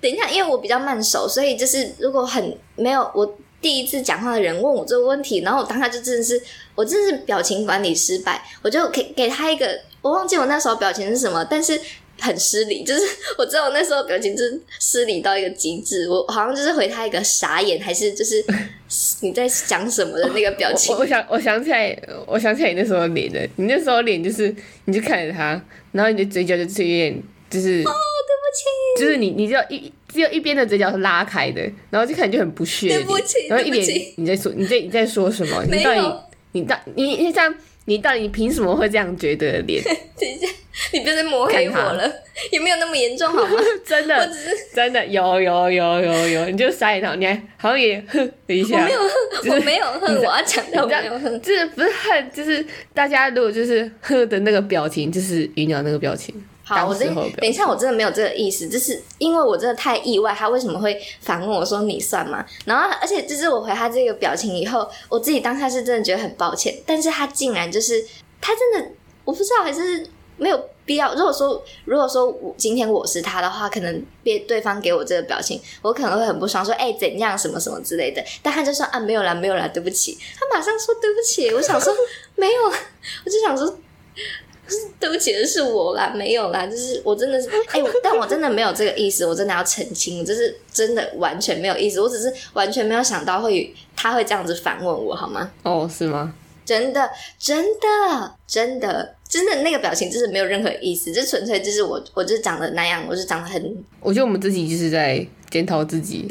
等一下，因为我比较慢熟，所以就是如果很没有我第一次讲话的人问我这个问题，然后我当下就真的是我真的是表情管理失败，我就给给他一个我忘记我那时候表情是什么，但是。很失礼，就是我知道我那时候表情就是失礼到一个极致，我好像就是回他一个傻眼，还是就是 你在讲什么的那个表情。我想我想起来，我想起来你那时候脸的，你那时候脸就是你就看着他，然后你的嘴角就是有点就是哦，对不起，就是你你只有一只有一边的嘴角是拉开的，然后就看就很不屑，对不起，然后一脸你在说你在你在说什么？你到底你到你你像。你到底凭什么会这样觉得脸？等一下，你不要再抹黑我了，也没有那么严重好吗？真的，我只是真的有有有有有，你就傻眼到，你还好像也哼了一下，我没有我没有恨，我要强调我你知道没有恨。就是不是恨，就是大家如果就是哼的那个表情，就是鱼鸟那个表情。好，我当时候的表等等一下，我真的没有这个意思，就是因为我真的太意外，他为什么会反问我说你算吗？然后，而且就是我回他这个表情以后，我自己当下是真的觉得很抱歉，但是他竟然就是他真的，我不知道还是没有必要。如果说如果说我今天我是他的话，可能别对方给我这个表情，我可能会很不爽，说哎、怎样什么什么之类的。但他就说啊没有啦没有啦，对不起。他马上说对不起，我想说没有，我就想说。对不起的是我啦，没有啦，就是我真的是，哎、我但我真的没有这个意思，我真的要澄清，就是真的完全没有意思，我只是完全没有想到会他会这样子反问我，好吗？哦，是吗？真的，真的，真的，真的那个表情就是没有任何意思，就纯粹就是我，我就长得那样，我就长得很，我觉得我们自己就是在检讨自己，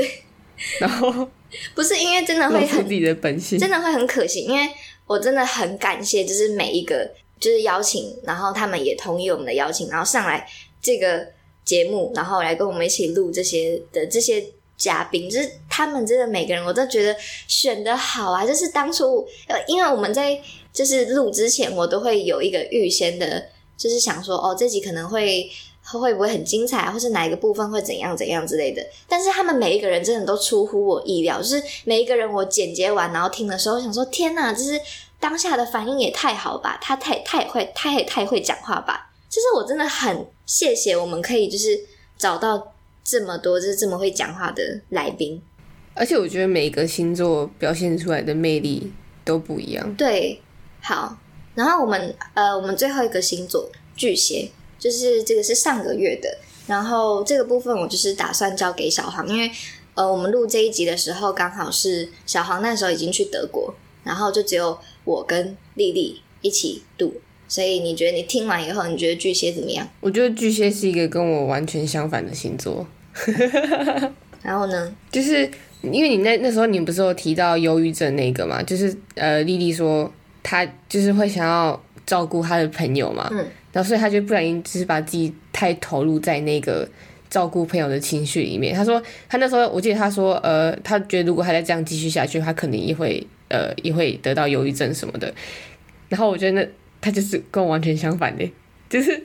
然后 不是因为真的会很自己的本性。真的会很可惜，因为我真的很感谢，就是每一个就是邀请，然后他们也同意我们的邀请，然后上来这个节目，然后来跟我们一起录这些的这些嘉宾，就是他们真的每个人我都觉得选的好啊，就是当初呃，因为我们在就是录之前，我都会有一个预先的，就是想说哦，这集可能会。会不会很精彩，或是哪一个部分会怎样怎样之类的？但是他们每一个人真的都出乎我意料，就是每一个人我剪接完然后听的时候，想说天哪，就是当下的反应也太好吧，他太太会太太会讲话吧，就是我真的很谢谢我们可以就是找到这么多就是这么会讲话的来宾，而且我觉得每一个星座表现出来的魅力都不一样。对，好，然后我们呃，我们最后一个星座巨蟹，就是这个是上个月的，然后这个部分我就是打算交给小黄，因为呃，我们录这一集的时候刚好是小黄那时候已经去德国，然后就只有我跟丽丽一起录，所以你觉得你听完以后，你觉得巨蟹怎么样？我觉得巨蟹是一个跟我完全相反的星座，然后呢？就是因为你那那时候你不是有提到忧郁症那个嘛，就是呃，丽丽说她就是会想要照顾他的朋友嘛，嗯，然后所以他就不小心就是把自己太投入在那个照顾朋友的情绪里面。他说他那时候我记得他说呃，他觉得如果他再这样继续下去，他可能也会呃也会得到忧郁症什么的。然后我觉得那他就是跟我完全相反的，就是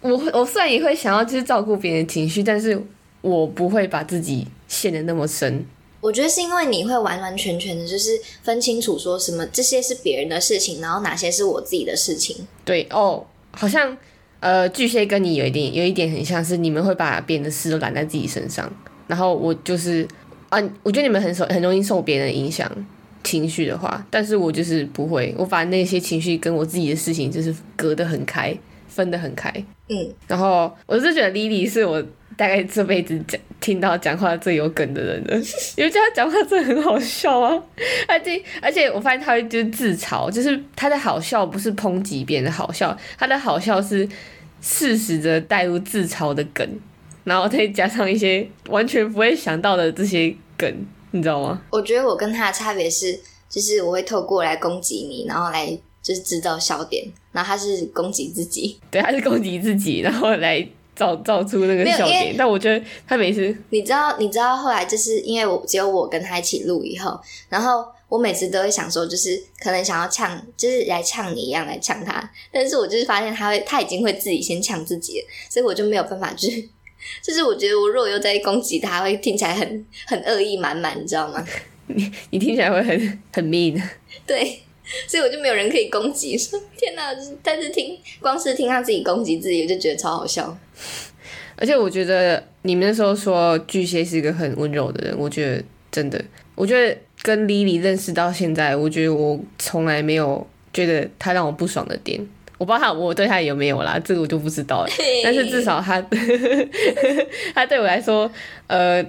我我虽然也会想要就是照顾别人的情绪，但是我不会把自己陷得那么深。我觉得是因为你会完完全全的，就是分清楚说什么这些是别人的事情，然后哪些是我自己的事情。对哦，好像呃巨蟹跟你有一点有一点很像是你们会把别人的事都揽在自己身上，然后我就是啊，我觉得你们很受很容易受别人的影响情绪的话，但是我就是不会，我把那些情绪跟我自己的事情就是隔得很开，分得很开。嗯，然后我是觉得 Lily 是我大概这辈子讲听到讲话最有梗的人了，因为觉得他讲话真的很好笑啊，而且而且我发现他会就是自嘲，就是他的好笑不是抨击别人的好笑，他的好笑是适时的带入自嘲的梗，然后再加上一些完全不会想到的这些梗，你知道吗？我觉得我跟他的差别是，就是我会透过来攻击你，然后来就是制造笑点，然后他是攻击自己。对，他是攻击自己，然后来造造出那个笑点，但我觉得他每次你知道，你知道后来就是因为我只有我跟他一起录以后，然后我每次都会想说，就是可能想要呛，就是来呛你一样来呛他，但是我就是发现他会，他已经会自己先呛自己了，所以我就没有办法，就是 就是我觉得我如果又在攻击他，会听起来很很恶意满满，你知道吗？你你听起来会很很 mean。对，所以我就没有人可以攻击。说天哪，但是听光是听他自己攻击自己，我就觉得超好笑。而且我觉得你们那时候说巨蟹是一个很温柔的人，我觉得真的，我觉得跟 Lily 认识到现在，我觉得我从来没有觉得他让我不爽的点。我不知道他我对他有没有啦，这个我就不知道了。但是至少他他对我来说，呃，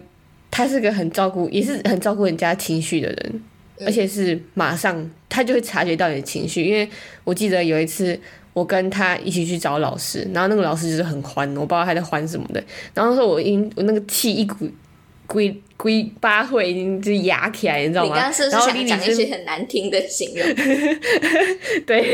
他是个很照顾，也是很照顾人家情绪的人，而且是马上他就会察觉到你的情绪。因为我记得有一次我跟他一起去找老师，然后那个老师就是很欢，我不知道他在欢什么的。然后那时候我因我那个气一股龟龟八会已经就是压起来，你知道吗？你刚刚是不是然后想讲一些很难听的形容？对，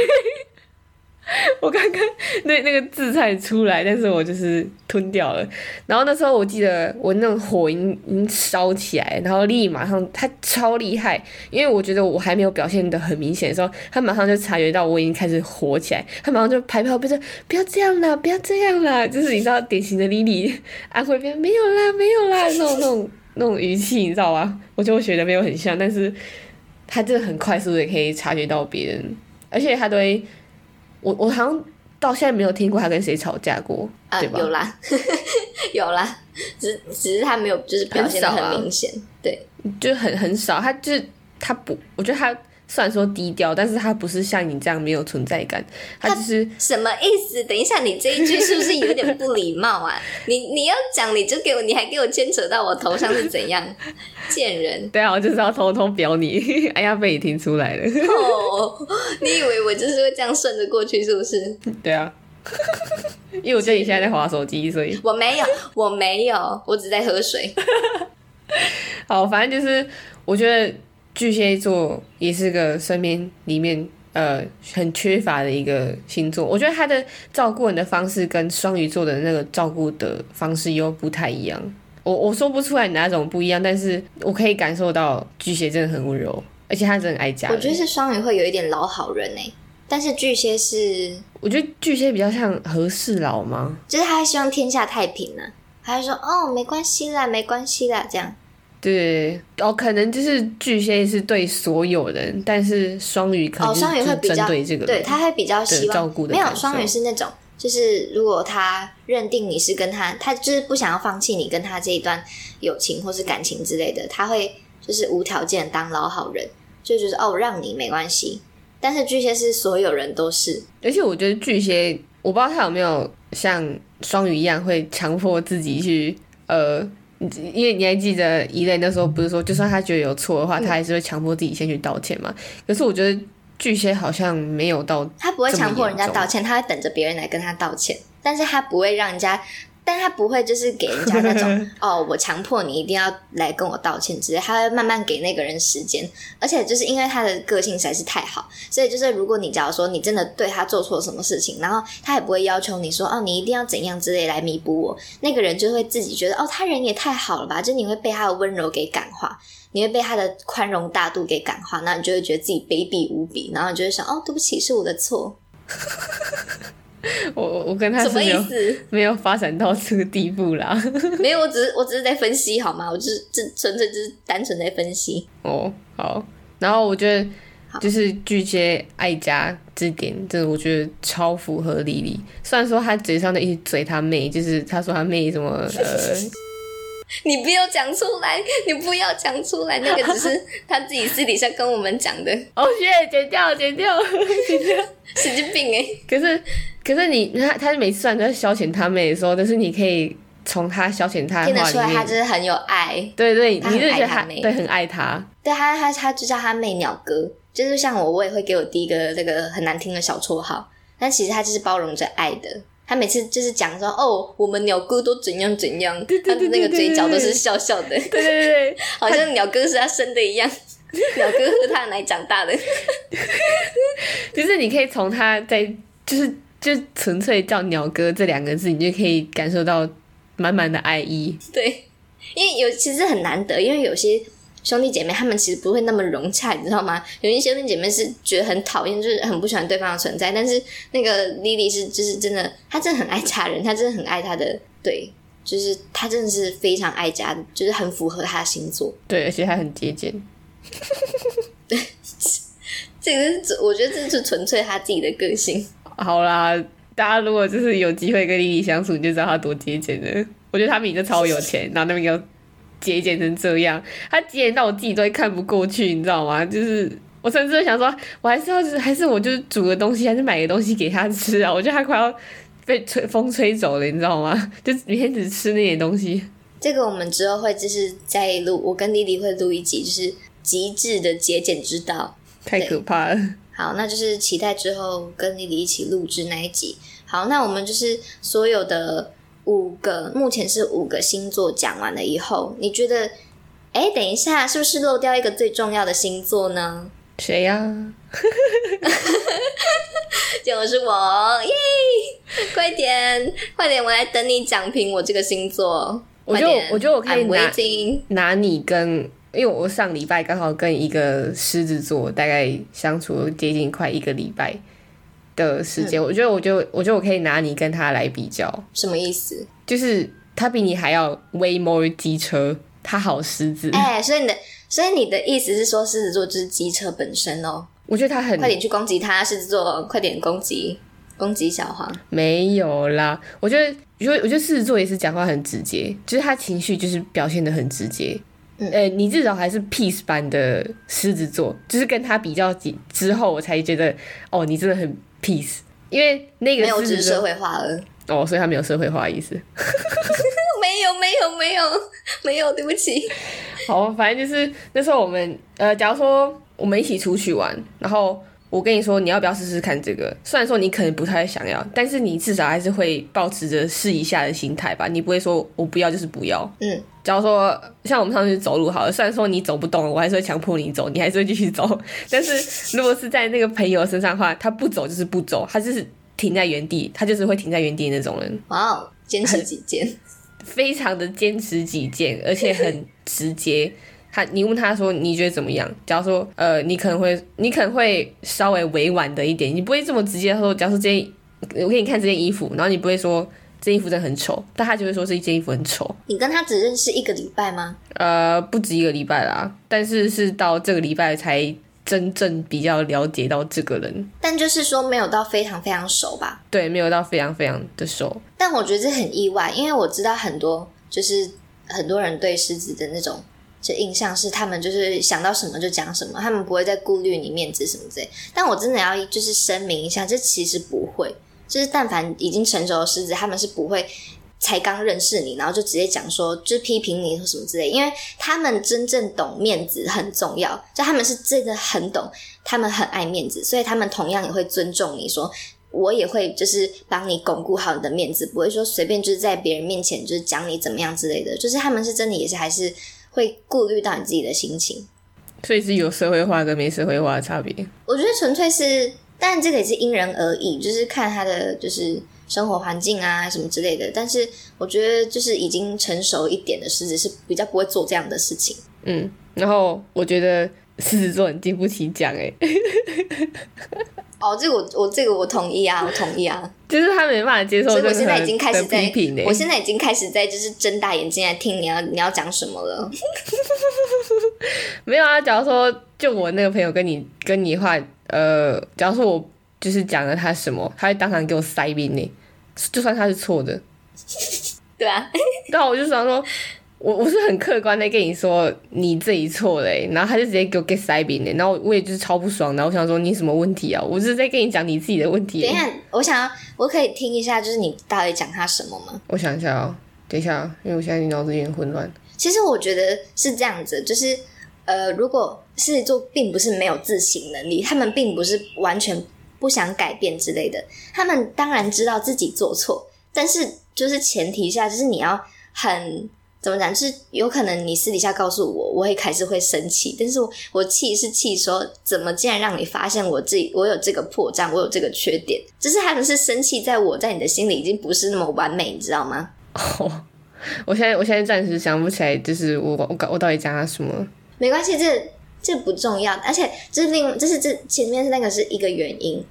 我刚刚那那个字才出来，但是我就是吞掉了。然后那时候我记得我那种火已经已经烧起来，然后立马上他超厉害，因为我觉得我还没有表现的很明显的时候，他马上就察觉到我已经开始火起来，他马上就拍拍我背说不要这样啦，不要这样啦，就是你知道典型的莉莉安徽边没有啦没有啦那种那种那种语气，你知道吗？我觉得我学的没有很像，但是他真的很快速的可以察觉到别人，而且他都会。我我好像到现在没有听过他跟谁吵架过，啊，对吧？有啦，有啦，只只是他没有就是表现的很明显，对，就很很少。他就是他不，我觉得他虽然说低调，但是他不是像你这样没有存在感，他就是什么意思？等一下，你这一句是不是有点不礼貌啊？你你要讲你就给我，你还给我牵扯到我头上是怎样？贱人！对啊，我就是要偷偷表你。哎呀，被你听出来了。哦，你以为我就是会这样顺着过去，是不是？对啊，因为我觉得你现在在划手机，所以我没有，我没有，我只在喝水。好，反正就是我觉得巨蟹座也是个身边里面呃很缺乏的一个星座。我觉得他的照顾人的方式跟双鱼座的那个照顾的方式又不太一样。我我说不出来哪种不一样，但是我可以感受到巨蟹真的很温柔，而且他真的很爱家。我觉得是双鱼会有一点老好人哎，但是巨蟹是，我觉得巨蟹比较像和事佬吗？就是他希望天下太平呢，他就说哦没关系啦，没关系啦，这样。对，哦，可能就是巨蟹是对所有人，但是双鱼可能双鱼会比较对这个，对他会比较希望照顾的。没有双鱼是那种。就是如果他认定你是跟他，他就是不想要放弃你跟他这一段友情或是感情之类的，他会就是无条件当老好人，就觉得哦让你没关系。但是巨蟹是所有人都是，而且我觉得巨蟹，我不知道他有没有像双鱼一样会强迫自己去呃，因为你还记得一类那时候不是说，就算他觉得有错的话，他还是会强迫自己先去道歉嘛？可是我觉得。巨蟹好像没有到，他不会强迫人家道歉，他会等着别人来跟他道歉，但是他不会让人家，但他不会就是给人家那种 哦，我强迫你一定要来跟我道歉之类，他会慢慢给那个人时间，而且就是因为他的个性实在是太好，所以就是如果你假如说你真的对他做错什么事情，然后他也不会要求你说哦，你一定要怎样之类来弥补我，那个人就会自己觉得哦，他人也太好了吧，就你会被他的温柔给感化。你会被他的宽容大度给感化，那你就会觉得自己卑鄙无比，然后你就会想：哦，对不起，是我的错。我我跟他什么意思？没有发展到这个地步啦。没有，我只是我只是在分析好吗？我就是这纯粹就是单纯在分析。哦，好。然后我觉得就是巨蟹爱家这点，真的我觉得超符合莉莉。虽然说他嘴上的一嘴他妹，就是他说他妹什么呃。你不要讲出来，你不要讲出来，那个只是他自己私底下跟我们讲的。哦，谢，剪掉，剪掉，剪掉，神经病哎！可是，可是你他他每次都在消遣他妹的时候，但是你可以从他消遣他听得出来，他就是很有爱。对对，你就觉得他对很爱他。对他，他他就叫他妹鸟哥，就是像我，我也会给我第一个这个很难听的小绰号，但其实他就是包容着爱的。他每次就是讲说哦，我们鸟哥都怎样怎样，他的那个嘴角都是笑笑的，对对对，好像鸟哥是他生的一样，鸟哥喝他的奶长大的。就是你可以从他在就是就纯粹叫鸟哥这两个字，你就可以感受到满满的爱意。对，因为有其实很难得，因为有些。兄弟姐妹他们其实不会那么融洽，你知道吗？有一些兄弟姐妹是觉得很讨厌，就是很不喜欢对方的存在。但是那个莉莉是，就是真的，她真的很爱家人，她真的很爱她的，对，就是她真的是非常爱家，就是很符合她的星座。对，而且她很节俭。对，这个是我觉得这是纯粹她自己的个性。好啦，大家如果就是有机会跟 Lily 相处，你就知道她多节俭了。我觉得他们已经超有钱，然后那边有。节俭成这样，他节俭到我自己都会看不过去，你知道吗？就是我甚至会想说，我还是要，还是我就是煮个东西，还是买个东西给他吃啊？我觉得他快要被吹风吹走了，你知道吗？就每天只吃那点东西。这个我们之后会就是再录，我跟丽丽会录一集，就是极致的节俭之道。太可怕了。好，那就是期待之后跟丽丽一起录制那一集。好，那我们就是所有的。五个，目前是五个星座讲完了以后，你觉得，哎，等一下，是不是漏掉一个最重要的星座呢？谁呀、就是我耶！快点，快点，我来等你讲评我这个星座。我觉得快点我觉得我可以拿。拿你跟，因为我上礼拜刚好跟一个狮子座大概相处了接近快一个礼拜的时间，我觉得我就我觉得我可以拿你跟他来比较，什么意思？就是他比你还要 way more 机车，他好狮子，哎、所以你的，所以你的意思是说，狮子座就是机车本身哦。我觉得他很快点去攻击他，狮子座，快点攻击攻击小黄。没有啦，我觉得，我觉得，我觉得狮子座也是讲话很直接，就是他情绪就是表现的很直接。嗯呃，你至少还是 peace 版的狮子座，就是跟他比较几之后，我才觉得哦，你真的很 peace，因为那个没有，只是社会化了。哦，所以他没有社会化的意思。没有，没有，没有，没有，对不起。好，反正就是那时候我们呃，假如说我们一起出去玩，然后我跟你说你要不要试试看这个，虽然说你可能不太想要，但是你至少还是会保持着试一下的心态吧，你不会说我不要就是不要。嗯，假如说像我们上次走路好了，虽然说你走不动，我还是会强迫你走，你还是会继续走。但是如果是在那个朋友身上的话，他不走就是不走，他就是停在原地，他就是会停在原地的那种人。哇哦，坚持己见。非常的坚持己见，而且很直接。他，你问他说你觉得怎么样？假如说，呃，你可能会，你可能会稍微委婉的一点，你不会这么直接说，假如说这件，我给你看这件衣服，然后你不会说这件衣服真的很丑，但他就会说这件衣服很丑。你跟他只认识一个礼拜吗？呃，不止一个礼拜啦，但是是到这个礼拜才真正比较了解到这个人，但就是说没有到非常非常熟吧。对，没有到非常非常的熟。但我觉得这很意外，因为我知道很多就是很多人对狮子的那种就印象是他们就是想到什么就讲什么，他们不会再顾虑你面子什么之类。但我真的要就是声明一下，这其实不会，就是但凡已经成熟的狮子，他们是不会。才刚认识你，然后就直接讲说，就是批评你或什么之类，因为他们真正懂面子很重要，就他们是真的很懂，他们很爱面子，所以他们同样也会尊重你说，我也会就是帮你巩固好你的面子，不会说随便就是在别人面前就是讲你怎么样之类的，就是他们是真的也是还是会顾虑到你自己的心情。所以是有社会化跟没社会化的差别。我觉得纯粹是，当然这个也是因人而异，就是看他的就是生活环境啊什么之类的。但是我觉得就是已经成熟一点的狮子是比较不会做这样的事情。嗯，然后我觉得狮子座很经不起讲，哎，哦，这个我我这个我同意啊，我同意啊。就是他没办法接受所以我现在已经开始在我现在已经开始在就是睁大眼睛来听你要你要讲什么了。没有啊。假如说就我那个朋友跟你跟你话，呃，假如说我就是讲了他什么，他会当场给我塞宾呢，就算他是错的，对啊，然后我就想说。我我是很客观的跟你说你自己错嘞，然后他就直接给我 get 塞宾嘞，然后我也就是超不爽，然后我想说你什么问题啊？我是在跟你讲你自己的问题欸。等一下，我想要我可以听一下，就是你到底讲他什么吗？我想一下哦，等一下，因为我现在脑子有点混乱。其实我觉得是这样子，就是呃，如果狮子座并不是没有自省能力，他们并不是完全不想改变之类的，他们当然知道自己做错，但是就是前提下，就是你要很怎么讲，就是有可能你私底下告诉我，我会开始会生气，但是我我气是气说，怎么竟然让你发现我自己我有这个破绽，我有这个缺点，就是他们是生气在我在你的心里已经不是那么完美，你知道吗？哦，我现在我现在暂时想不起来，就是我我我到底讲了什么？没关系，这这不重要，而且这是另，这是这前面是那个是一个原因，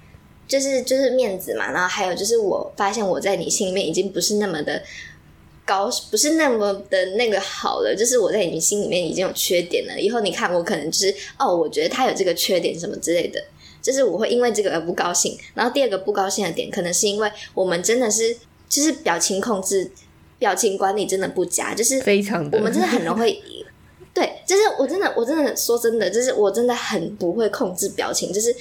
就是就是面子嘛，然后还有就是我发现我在你心里面已经不是那么的高，不是那么的那个好了，就是我在你心里面已经有缺点了，以后你看我可能就是哦，我觉得他有这个缺点什么之类的。就是我会因为这个而不高兴，然后第二个不高兴的点，可能是因为我们真的是就是表情控制、表情管理真的不佳，就是非常的，我们真的很容易，对，就是我真的，我真的说真的，就是我真的很不会控制表情，就是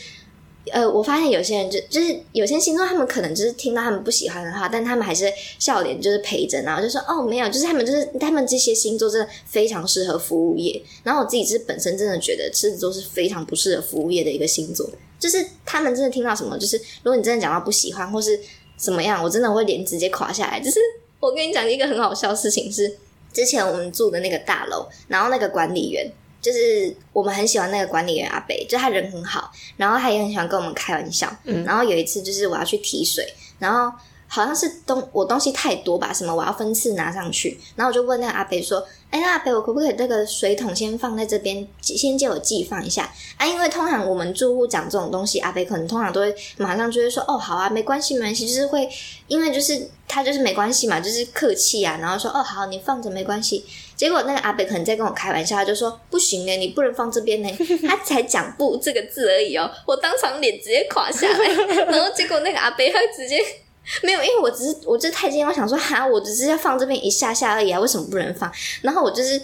呃，我发现有些人就就是有些星座，他们可能就是听到他们不喜欢的话，但他们还是笑脸就是陪着，然后就说哦没有，就是他们就是他们这些星座真的非常适合服务业。然后我自己是本身真的觉得狮子座是非常不适合服务业的一个星座，就是他们真的听到什么，就是如果你真的讲到不喜欢或是怎么样，我真的会脸直接垮下来。就是我跟你讲一个很好笑的事情是，之前我们住的那个大楼，然后那个管理员就是我们很喜欢那个管理员阿北，就他人很好，然后他也很喜欢跟我们开玩笑。嗯然后有一次就是我要去提水，然后好像是东我东西太多吧，什么我要分次拿上去，然后我就问那个阿北说：“哎，那阿北，我可不可以这个水桶先放在这边，先借我寄放一下啊？因为通常我们住户讲这种东西，阿北可能通常都会马上就会说：哦，好啊，没关系，没关系，就是会因为就是他就是没关系嘛，就是客气啊，然后说：哦，好，你放着没关系。结果那个阿北可能在跟我开玩笑，他就说：不行呢，你不能放这边呢。他才讲“不”这个字而已哦，我当场脸直接垮下来，然后结果那个阿北他直接。没有，因为我只是我这太惊讶，我想说哈，我只是要放这边一下下而已啊，为什么不能放？然后我就是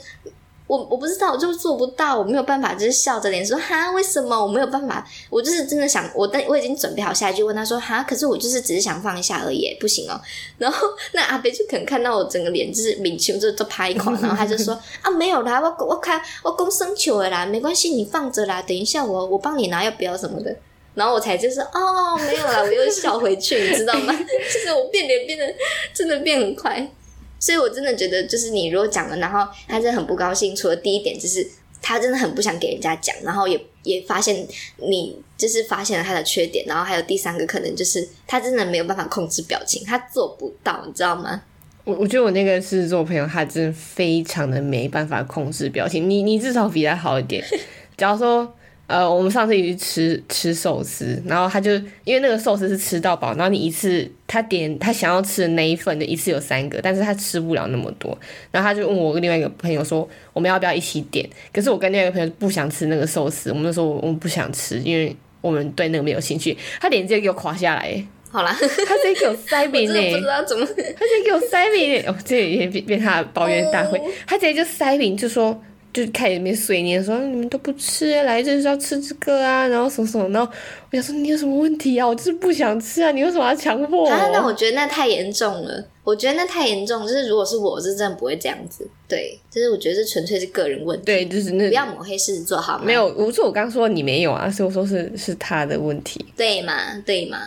我我不知道，我就做不到，我没有办法，就是笑着脸说哈，为什么我没有办法？我就是真的想，我但我已经准备好下一句问他说哈，可是我就是只是想放一下而已，不行哦。然后那阿贝就可能看到我整个脸就是面球就就拍垮，然后他就说啊没有啦，我我看我公生球的啦，没关系，你放着啦，等一下我我帮你拿要不要什么的。然后我才就是哦，没有啦，我又笑回去，你知道吗？就是我变脸变得真的变很快，所以我真的觉得，就是你如果讲了，然后他真的很不高兴。除了第一点，就是他真的很不想给人家讲，然后也也发现你就是发现了他的缺点，然后还有第三个可能就是他真的没有办法控制表情，他做不到，你知道吗？我我觉得我那个狮子座朋友，他真的非常的没办法控制表情。你你至少比他好一点。假如说，呃，我们上次一起去吃吃寿司，然后他就因为那个寿司是吃到饱，然后你一次他点他想要吃的那一份就一次有三个，但是他吃不了那么多，然后他就问我跟另外一个朋友说，我们要不要一起点？可是我跟另外一个朋友不想吃那个寿司，我们就说我们不想吃，因为我们对那个没有兴趣。他脸直接给我垮下来，好啦，他直接给我塞我饼真的不知。道怎么，他直接给我塞饼，哦，这也变变他的抱怨大会 哦。他直接就塞饼，就说就开始那边碎念说你们都不吃，来这就是要吃这个啊，然后什么什么，然后我想说你有什么问题啊？我就是不想吃啊，你为什么要强迫我？啊，那我觉得那太严重了。我觉得那太严重，就是如果是我，是真的不会这样子。对，就是我觉得这纯粹是个人问题，对，就是那不要抹黑狮子座好吗？没有，我说我刚说你没有啊，所以我说是是他的问题。对嘛，对嘛，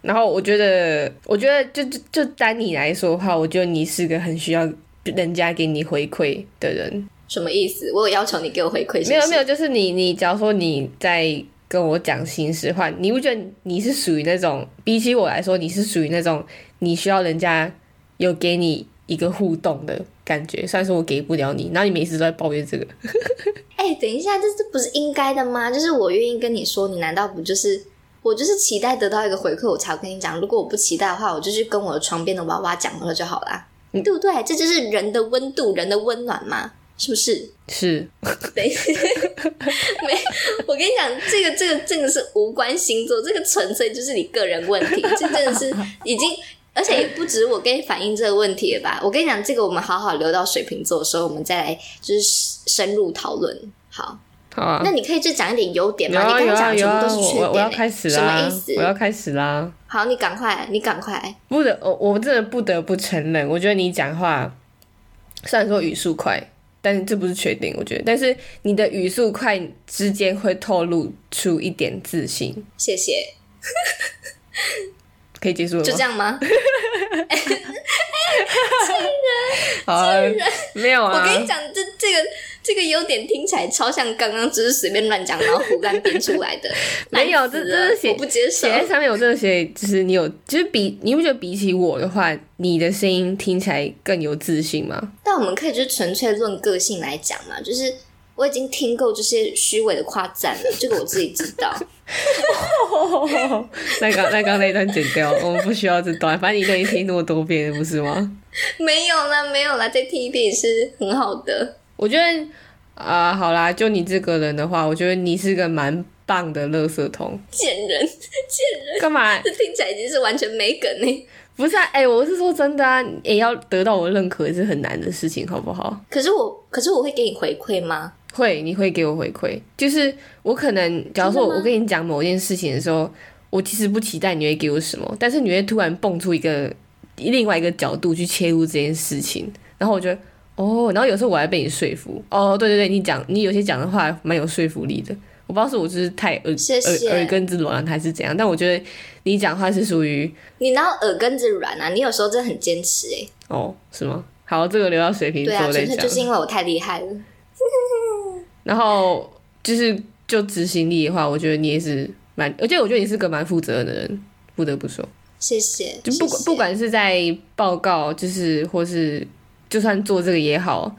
然后我觉得，我觉得就就就单你来说的话，我觉得你是个很需要人家给你回馈的人。什么意思？我有要求你给我回馈，没有没有，就是你你假如说你在跟我讲心事话，你不觉得你是属于那种，比起我来说，你是属于那种你需要人家有给你一个互动的感觉。虽然说我给不了你，然后你每次都在抱怨这个，哎、等一下，这这不是应该的吗？就是我愿意跟你说，你难道不就是我就是期待得到一个回馈，我才跟你讲。如果我不期待的话，我就去跟我的床边的娃娃讲了就好啦，嗯对不对？这就是人的温度，人的温暖嘛，是不是？是 对，没，我跟你讲，这个这个这个是无关星座，这个纯粹就是你个人问题，这真的是已经。而且也不止我跟你反映这个问题了吧？我跟你讲，这个我们好好留到水瓶座的时候，我们再来就是深入讨论。好，好啊那。你可以就讲一点优点嘛？有啊你刚刚讲！全部都是缺我我我要点欸、开始什么啦意思？我要开始啦！好，你赶快，你赶快。不得，我我真的不得不承认，我觉得你讲话虽然说语速快，但是这不是缺点，我觉得，但是你的语速快之间会透露出一点自信，谢谢，可以结束了吗？就这样吗？好啊，没有啊，我跟你讲，这这个这个优点听起来超像刚刚只是随便乱讲，然后胡乱编出来的。没有这这是写我不接受写。在上面，我真的写，就是你有，就是比你不觉得比起我的话，你的声音听起来更有自信吗？但我们可以就纯粹论个性来讲嘛，就是我已经听够这些虚伪的夸赞了，这个我自己知道。那刚那刚那一段剪掉，我们不需要这段，反正你都已经听那么多遍了，不是吗？没有啦，没有啦，再听一遍也是很好的。我觉得啊、好啦，就你这个人的话，我觉得你是个蛮棒的垃圾桶。贱人，贱人，干嘛？这听起来已经是完全没梗呢。不是啊，哎、我是说真的啊，也要得到我的认可也是很难的事情，好不好？可是我，可是我会给你回馈吗？会，你会给我回馈，就是我可能，假如说我跟你讲某件事情的时候，我其实不期待你会给我什么，但是你会突然蹦出一个另外一个角度去切入这件事情，然后我觉得哦，然后有时候我还被你说服，哦，对对对，你讲你有些讲的话蛮有说服力的，我不知道是我就是太耳耳耳根子软还是怎样，但我觉得你讲话是属于你哪有耳根子软啊？你有时候真的很坚持哎、哦，是吗？好，这个留到水瓶对啊，座再讲。纯粹就是因为我太厉害了。然后就是就执行力的话，我觉得你也是蛮，而且我觉得你是个蛮负责任的人，不得不说。谢谢。就不管不管是在报告，就是或是就算做这个也好，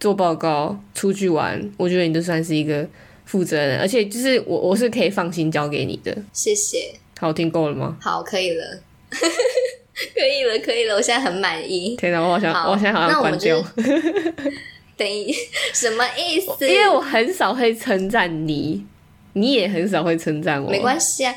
做报告出去玩，我觉得你都算是一个负责人，而且就是我我是可以放心交给你的。谢谢。好听够了吗？好，可以了。可以了，可以了，我现在很满意。天哪，我好像我现在好像关掉。等一，什么意思？因为我很少会称赞你，你也很少会称赞我。没关系啊。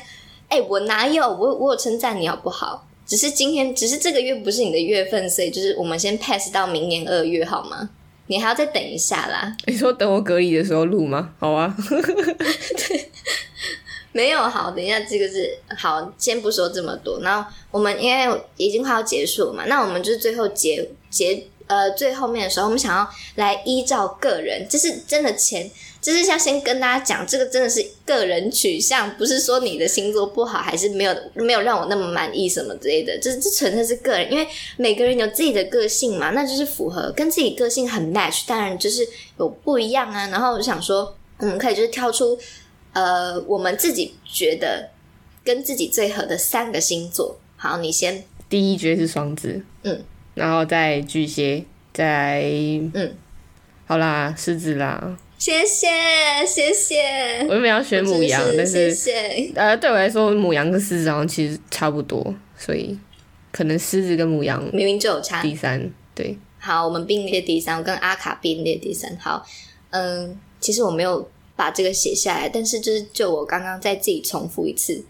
哎，我哪有我我有称赞你好不好？只是今天，只是这个月不是你的月份，所以就是我们先 pass 到明年二月好吗？你还要再等一下啦。你说等我隔离的时候录吗？好啊。对，没有好，等一下这个是好，先不说这么多。然后我们因为已经快要结束了嘛，那我们就是最后结结呃最后面的时候，我们想要来依照个人，这是真的钱。就是要先跟大家讲，这个真的是个人取向，不是说你的星座不好，还是没有没有让我那么满意什么之类的。这这纯粹是个人，因为每个人有自己的个性嘛，那就是符合跟自己个性很 match，当然就是有不一样啊。然后我就想说，我们可以就是挑出呃我们自己觉得跟自己最合的三个星座。好，你先。第一绝是双子，嗯，然后再巨蟹，再嗯，好啦，狮子啦。谢谢谢谢，我原本要选母羊，但是呃，对我来说，母羊跟狮子好像其实差不多，所以可能狮子跟母羊明明就有差。第三，对，好，我们并列第三，我跟阿卡并列第三。好，嗯，其实我没有把这个写下来，但是就是就我刚刚再自己重复一次，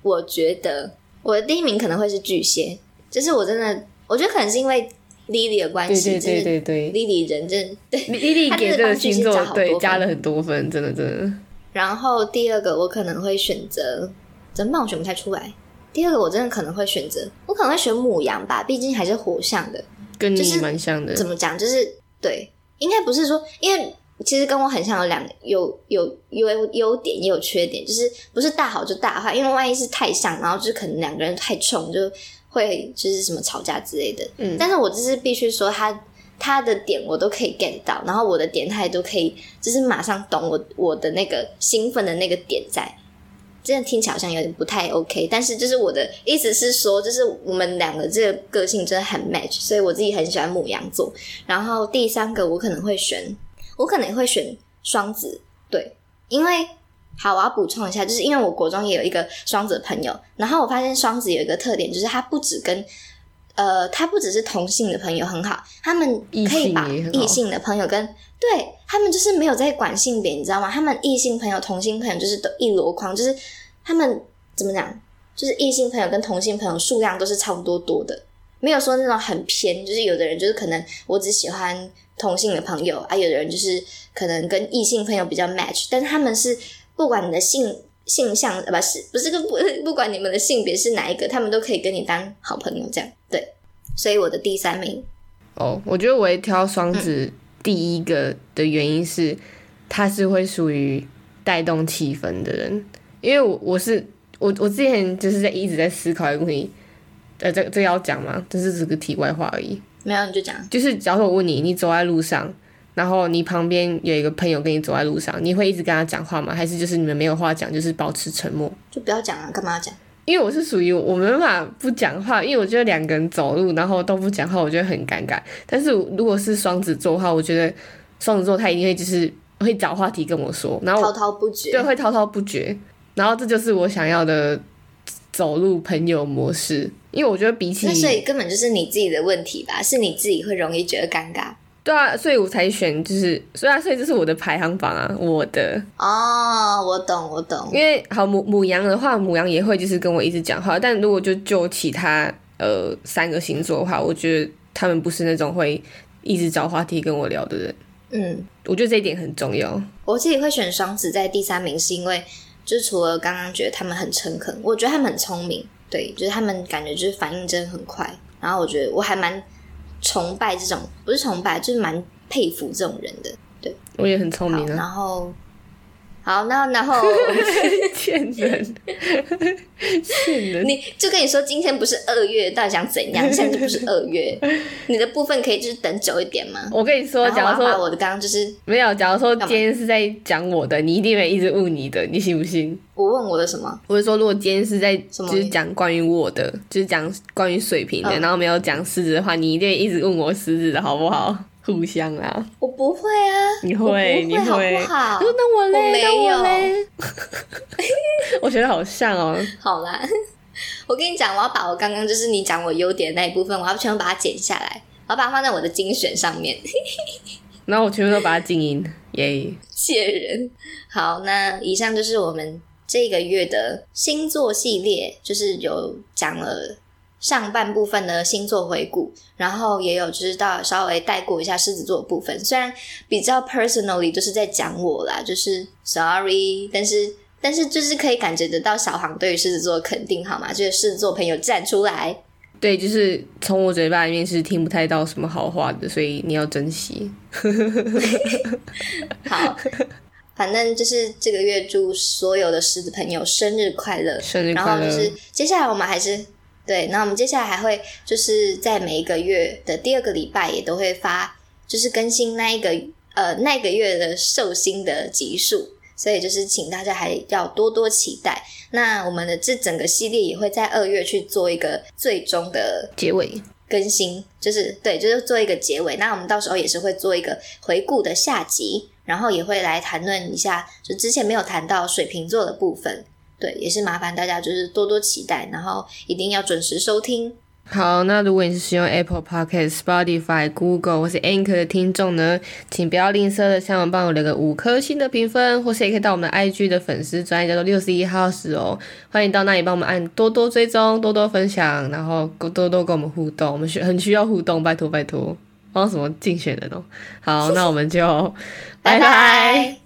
我觉得我的第一名可能会是巨蟹，就是我真的，我觉得可能是因为。Lily 的关系，对对对对，Lily 人 真对，Lily 给这个星座对加了很多分，真的真的。然后第二个我可能会选择，怎么办？我选不太出来。第二个我真的可能会选择，我可能会选母羊吧，毕竟还是火象的，跟你蛮像的。怎么讲？就是对，应该不是说，因为其实跟我很像，有两有有有优点也有缺点，就是不是大好就大坏，因为万一是太像，然后就是可能两个人太冲就。会就是什么吵架之类的，嗯，但是我就是必须说他他的点我都可以 get 到，然后我的点他也都可以，就是马上懂我我的那个兴奋的那个点在，真的听起来好像有点不太 OK，但是就是我的意思是说，就是我们两个这个个性真的很 match，所以我自己很喜欢母羊座。然后第三个我可能会选，我可能会选双子，对，因为。好，我要补充一下，就是因为我国中也有一个双子的朋友，然后我发现双子有一个特点，就是他不止跟呃，他不只是同性的朋友很好，他们可以把异性的朋友跟对他们就是没有在管性别，你知道吗？他们异性朋友、同性朋友就是都一箩筐，就是他们怎么讲，就是异性朋友跟同性朋友数量都是差不多多的，没有说那种很偏，就是有的人就是可能我只喜欢同性的朋友啊，有的人就是可能跟异性朋友比较 match，但他们是。不管你的性性向，不是不是个不 不管你们的性别是哪一个，他们都可以跟你当好朋友，这样对。所以我的第三名哦，我觉得我会挑双子第一个的原因是，他是会属于带动气氛的人，因为我我是我我之前就是在一直在思考一个问题，呃，这这要讲吗？这是只个题外话而已。没有你就讲，就是假如我问你，你走在路上。然后你旁边有一个朋友跟你走在路上，你会一直跟他讲话吗？还是就是你们没有话讲，就是保持沉默？就不要讲啊，干嘛要讲？因为我是属于我没办法不讲话，因为我觉得两个人走路然后都不讲话，我觉得很尴尬。但是如果是双子座的话，我觉得双子座他一定会就是会找话题跟我说，然后滔滔不绝，对，会滔滔不绝。然后这就是我想要的走路朋友模式，因为我觉得比起那所以根本就是你自己的问题吧，是你自己会容易觉得尴尬。对啊，所以我才选，就是所以啊，所以这是我的排行榜啊，我的哦，我懂，我懂。因为好母母羊的话，母羊也会就是跟我一直讲话，但如果就就其他呃三个星座的话，我觉得他们不是那种会一直找话题跟我聊的人。嗯，我觉得这一点很重要。我自己会选双子在第三名，是因为就是除了刚刚觉得他们很诚恳，我觉得他们很聪明，对，就是他们感觉就是反应真的很快，然后我觉得我还蛮。崇拜这种不是崇拜，就是蛮佩服这种人的。对，我也很聪明啊。然后，好，那然后 骗人，骗人。你就跟你说，今天不是二月，到底想怎样？现在就不是二月，你的部分可以就是等久一点吗？我跟你说，假如说我的刚刚就是没有，假如说今天是在讲我的，你一定会一直问你的，你信不信？我问我的什么？我是说，如果今天是在就是讲关于我的，就是讲关于水瓶的，嗯然后没有讲狮子的话，你一定会一直问我狮子的好不好？互相啊，我不会啊，你我会，你不会好。不好那我嘞，我没那我有嘞，我觉得好像哦。好啦，我跟你讲，我要把我刚刚就是你讲我优点的那一部分，我要全部把它剪下来，我要把它放在我的精选上面。然后我全部都把它静音，耶、谢人。好，那以上就是我们这个月的星座系列，就是有讲了上半部分的星座回顾，然后也有知道稍微带过一下狮子座的部分。虽然比较 personally 就是在讲我啦，就是 sorry，但是。但是就是可以感觉得到小航对于狮子座的肯定，好吗？就是狮子座朋友站出来，对，就是从我嘴巴里面是听不太到什么好话的，所以你要珍惜。好，反正就是这个月祝所有的狮子朋友生日快乐，生日然快乐！后就是接下来我们还是对，那我们接下来还会就是在每一个月的第二个礼拜也都会发，就是更新那一个呃那个月的寿星的集数，所以就是请大家还要多多期待。那我们的这整个系列也会在二月去做一个最终的结尾，更新，就是对，就是做一个结尾。那我们到时候也是会做一个回顾的下集，然后也会来谈论一下，就之前没有谈到水瓶座的部分。对，也是麻烦大家就是多多期待，然后一定要准时收听。好，那如果你是使用 Apple Podcast、Spotify、Google 或是 Anchor 的听众呢，请不要吝啬的向我们帮我留个五颗星的评分，或是也可以到我们的 IG 的粉丝专业叫做六十一号室哦，欢迎到那里帮我们按多多追踪、多多分享，然后多多跟我们互动，我们需很需要互动，拜托拜托，帮什么竞选的哦。好，那我们就 拜拜拜